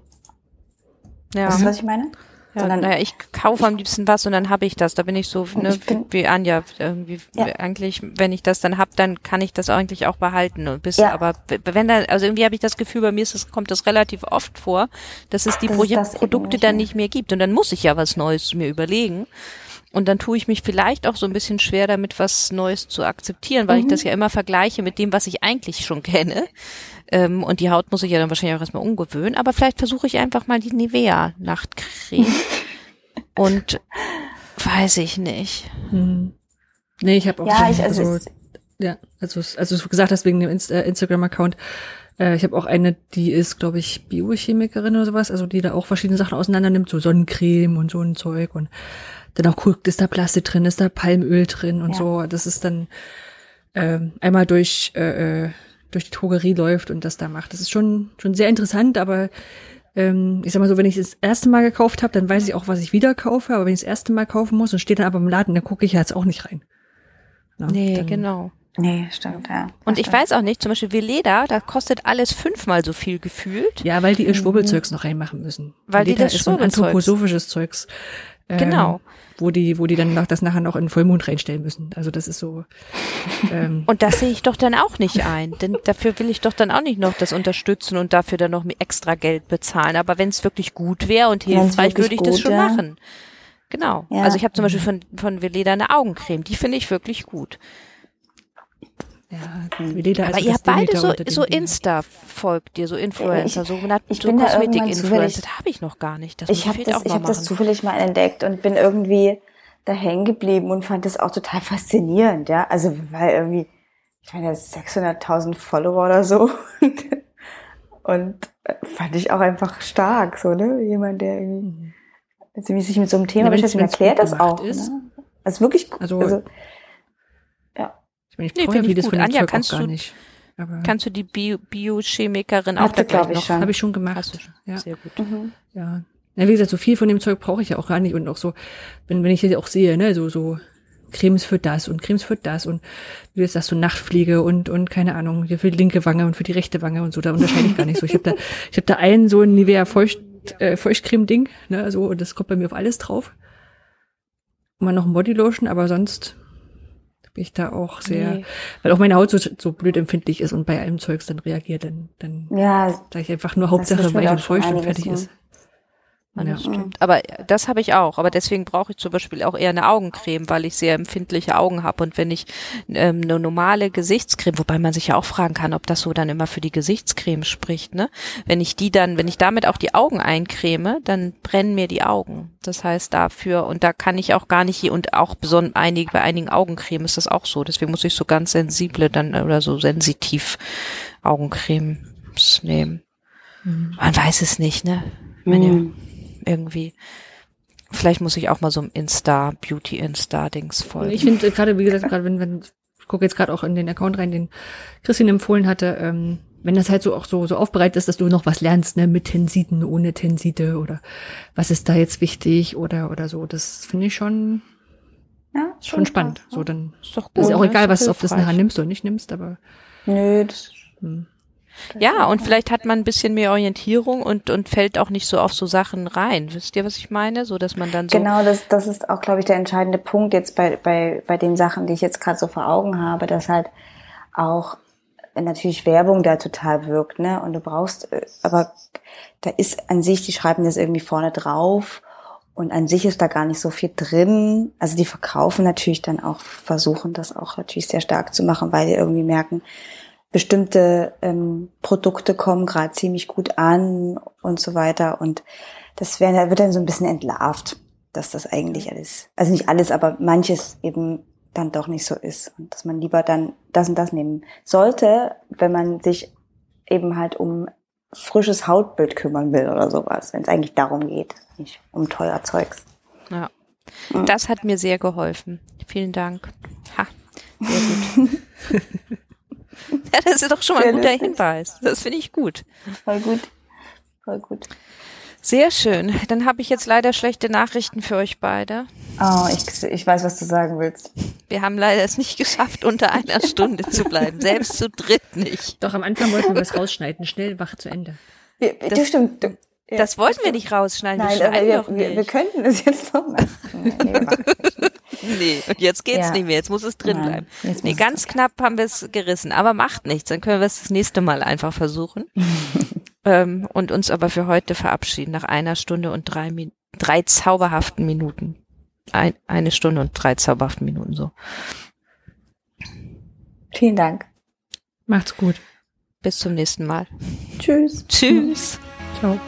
Ja. Weißt du, was ich meine? Ja, Sondern- naja, ich kaufe am liebsten was und dann habe ich das. Da bin ich so ne, ich bin- wie Anja. Irgendwie Ja. eigentlich, wenn ich das dann hab, dann kann ich das eigentlich auch behalten. Und bis, Ja. aber wenn da, also irgendwie habe ich das Gefühl, bei mir ist das, kommt das relativ oft vor, dass es die das eben Produkte nicht dann nicht mehr gibt. Und dann muss ich ja was Neues mir überlegen. Und dann tue ich mich vielleicht auch so ein bisschen schwer damit, was Neues zu akzeptieren, weil ich Mhm. das ja immer vergleiche mit dem, was ich eigentlich schon kenne. Ähm, und die Haut muss ich ja dann wahrscheinlich auch erstmal umgewöhnen. Aber vielleicht versuche ich einfach mal die Nivea-Nachtcreme. [laughs] und weiß ich nicht. Hm. Nee, ich habe auch Ja, so, ich, also, so es- ja, also also du gesagt hast wegen dem Inst äh, Instagram-Account, äh, ich habe auch eine, die ist, glaube ich, Biochemikerin oder sowas, also die da auch verschiedene Sachen auseinander nimmt, so Sonnencreme und so ein Zeug und dann auch guckt, ist da Plastik drin, ist da Palmöl drin und Ja. so. Das ist dann ähm, einmal durch äh, äh, durch die Drogerie läuft und das da macht. Das ist schon schon sehr interessant, aber ähm, ich sag mal so, wenn ich das erste Mal gekauft habe, dann weiß ich auch, was ich wieder kaufe, aber wenn ich das erste Mal kaufen muss und steht dann aber im Laden, dann gucke ich ja jetzt auch nicht rein. Na, Nee, dann, genau. nee, stimmt, ja. Und ich Stimmt. weiß auch nicht, zum Beispiel Veleda, da kostet alles fünfmal so viel gefühlt. Ja, weil die ihr Schwurbelzeugs noch reinmachen müssen. Weil die Leder das ist so ein anthroposophisches Zeugs. Ähm, Genau. Wo die, wo die dann nach, das nachher noch in den Vollmond reinstellen müssen. Also das ist so. Ähm, [laughs] Und das sehe ich doch dann auch nicht ein, denn dafür will ich doch dann auch nicht noch das unterstützen und dafür dann noch extra Geld bezahlen. Aber wenn es wirklich gut wäre und hilfreich, würde ich das gut schon wär. machen. Genau. Ja. Also ich habe zum Beispiel von, von Veleda eine Augencreme, die finde ich wirklich gut. Ja, Veleda Aber ihr habt beide so, so. Insta folgt dir, so Influencer, Ich- so, ich so bin da Kosmetik-Influencer. zufällig- Das habe ich noch gar nicht. Das Ich habe das, ich hab das zufällig mal entdeckt und bin irgendwie da hängen geblieben und fand das auch total faszinierend, ja. Also weil irgendwie, ich meine, das ist 600.000 Follower oder so [laughs] und äh, fand ich auch einfach stark, so ne, jemand, der irgendwie also, sich mit so einem Thema beschäftigt, erklärt das auch. ist. Ne? Also wirklich, gut. Also- also Ich, meine, ich Nee, brauche ja ich vieles gut. von dem Anja, Zeug kannst auch gar du- nicht. Aber Kannst du die Bio Biochemikerin auch da gleich ich, noch? habe ich schon Hast gemacht. du schon. Ja, Sehr gut. mhm. ja. Na, wie gesagt, so viel von dem Zeug brauche ich ja auch gar nicht und auch so, wenn, wenn ich das auch sehe, ne, so, so Cremes für das und Cremes für das und wie jetzt sagst du Nachtfliege und und keine Ahnung hier für die linke Wange und für die rechte Wange und so da unterscheide ich gar nicht so ich habe da ich habe da einen so ein Nivea Feucht äh, Feuchtcreme Ding ne so und das kommt bei mir auf alles drauf und mal noch ein Bodylotion aber sonst bin ich da auch sehr Nee. weil auch meine Haut so, so blöd empfindlich ist und bei allem Zeugs dann reagiert dann dann ja, sage ich einfach nur Hauptsache weich auch und feucht und fertig machen. ist Ja, das stimmt. Aber das habe ich auch. Aber deswegen brauche ich zum Beispiel auch eher eine Augencreme, weil ich sehr empfindliche Augen habe. Und wenn ich ähm, eine normale Gesichtscreme, wobei man sich ja auch fragen kann, ob das so dann immer für die Gesichtscreme spricht, ne? Wenn ich die dann, wenn ich damit auch die Augen eincreme, dann brennen mir die Augen. Das heißt dafür, und da kann ich auch gar nicht hier, und auch beson einig, bei einigen Augencremen ist das auch so. Deswegen muss ich so ganz sensible dann oder so sensitiv Augencremes nehmen. Man weiß es nicht, ne? Ich meine, Mhm. Irgendwie. Vielleicht muss ich auch mal so ein Insta, Beauty-Insta-Dings folgen. Ich finde äh, gerade, wie gesagt, gerade wenn, wenn, ich gucke jetzt gerade auch in den Account rein, den Christine empfohlen hatte, ähm, wenn das halt so auch so, so aufbereitet ist, dass du noch was lernst, ne, mit Tensiden, ohne Tenside oder was ist da jetzt wichtig oder, oder so, das finde ich schon, ja, schon spannend. So, dann ist doch ist ja auch ne? egal, Ist was, doch ob das nachher nimmst oder nicht nimmst, aber, Nö, das, hm. Ja, und vielleicht hat man ein bisschen mehr Orientierung und, und fällt auch nicht so auf so Sachen rein. Wisst ihr, was ich meine? So, dass man dann so. Genau, das, das ist auch, glaube ich, der entscheidende Punkt jetzt bei, bei, bei den Sachen, die ich jetzt gerade so vor Augen habe, dass halt auch natürlich Werbung da total wirkt, ne? Und du brauchst, äh, aber da ist an sich, die schreiben das irgendwie vorne drauf und an sich ist da gar nicht so viel drin. Also die verkaufen natürlich dann auch, versuchen das auch natürlich sehr stark zu machen, weil die irgendwie merken, bestimmte ähm, Produkte kommen gerade ziemlich gut an und so weiter. Und das wär, wird dann so ein bisschen entlarvt, dass das eigentlich alles, also nicht alles, aber manches eben dann doch nicht so ist. Und dass man lieber dann das und das nehmen sollte, wenn man sich eben halt um frisches Hautbild kümmern will oder sowas, wenn es eigentlich darum geht, nicht um teuer Zeugs. Ja. Das hat mir sehr geholfen. Vielen Dank. Ha, sehr gut. [laughs] [laughs] ja, das ist doch schon mal ein guter. Hinweis. Das finde ich gut. Voll gut. Voll gut. Sehr schön. Dann habe ich jetzt leider schlechte Nachrichten für euch beide. Oh, ich, ich weiß, was du sagen willst. Wir haben leider es nicht geschafft, unter einer [laughs] Stunde zu bleiben. Selbst zu dritt nicht. doch am Anfang wollten wir was rausschneiden, schnell, wach zu Ende. Wir, das, stimmt. Du, ja, Das wollten wir nicht rausschneiden. Nein, wir wir, wir, wir könnten es jetzt noch machen. Nee, nee, Nee, und jetzt geht's Ja. nicht mehr. Jetzt muss es drin Nein, bleiben. Nee, ganz knapp haben wir es gerissen, aber macht nichts. Dann können wir es das nächste Mal einfach versuchen. [laughs] ähm, und uns aber für heute verabschieden nach einer Stunde und drei, Min drei zauberhaften Minuten. Ein, eine Stunde und drei zauberhaften Minuten so. Vielen Dank. Macht's gut. Bis zum nächsten Mal. Tschüss. Tschüss. Ciao.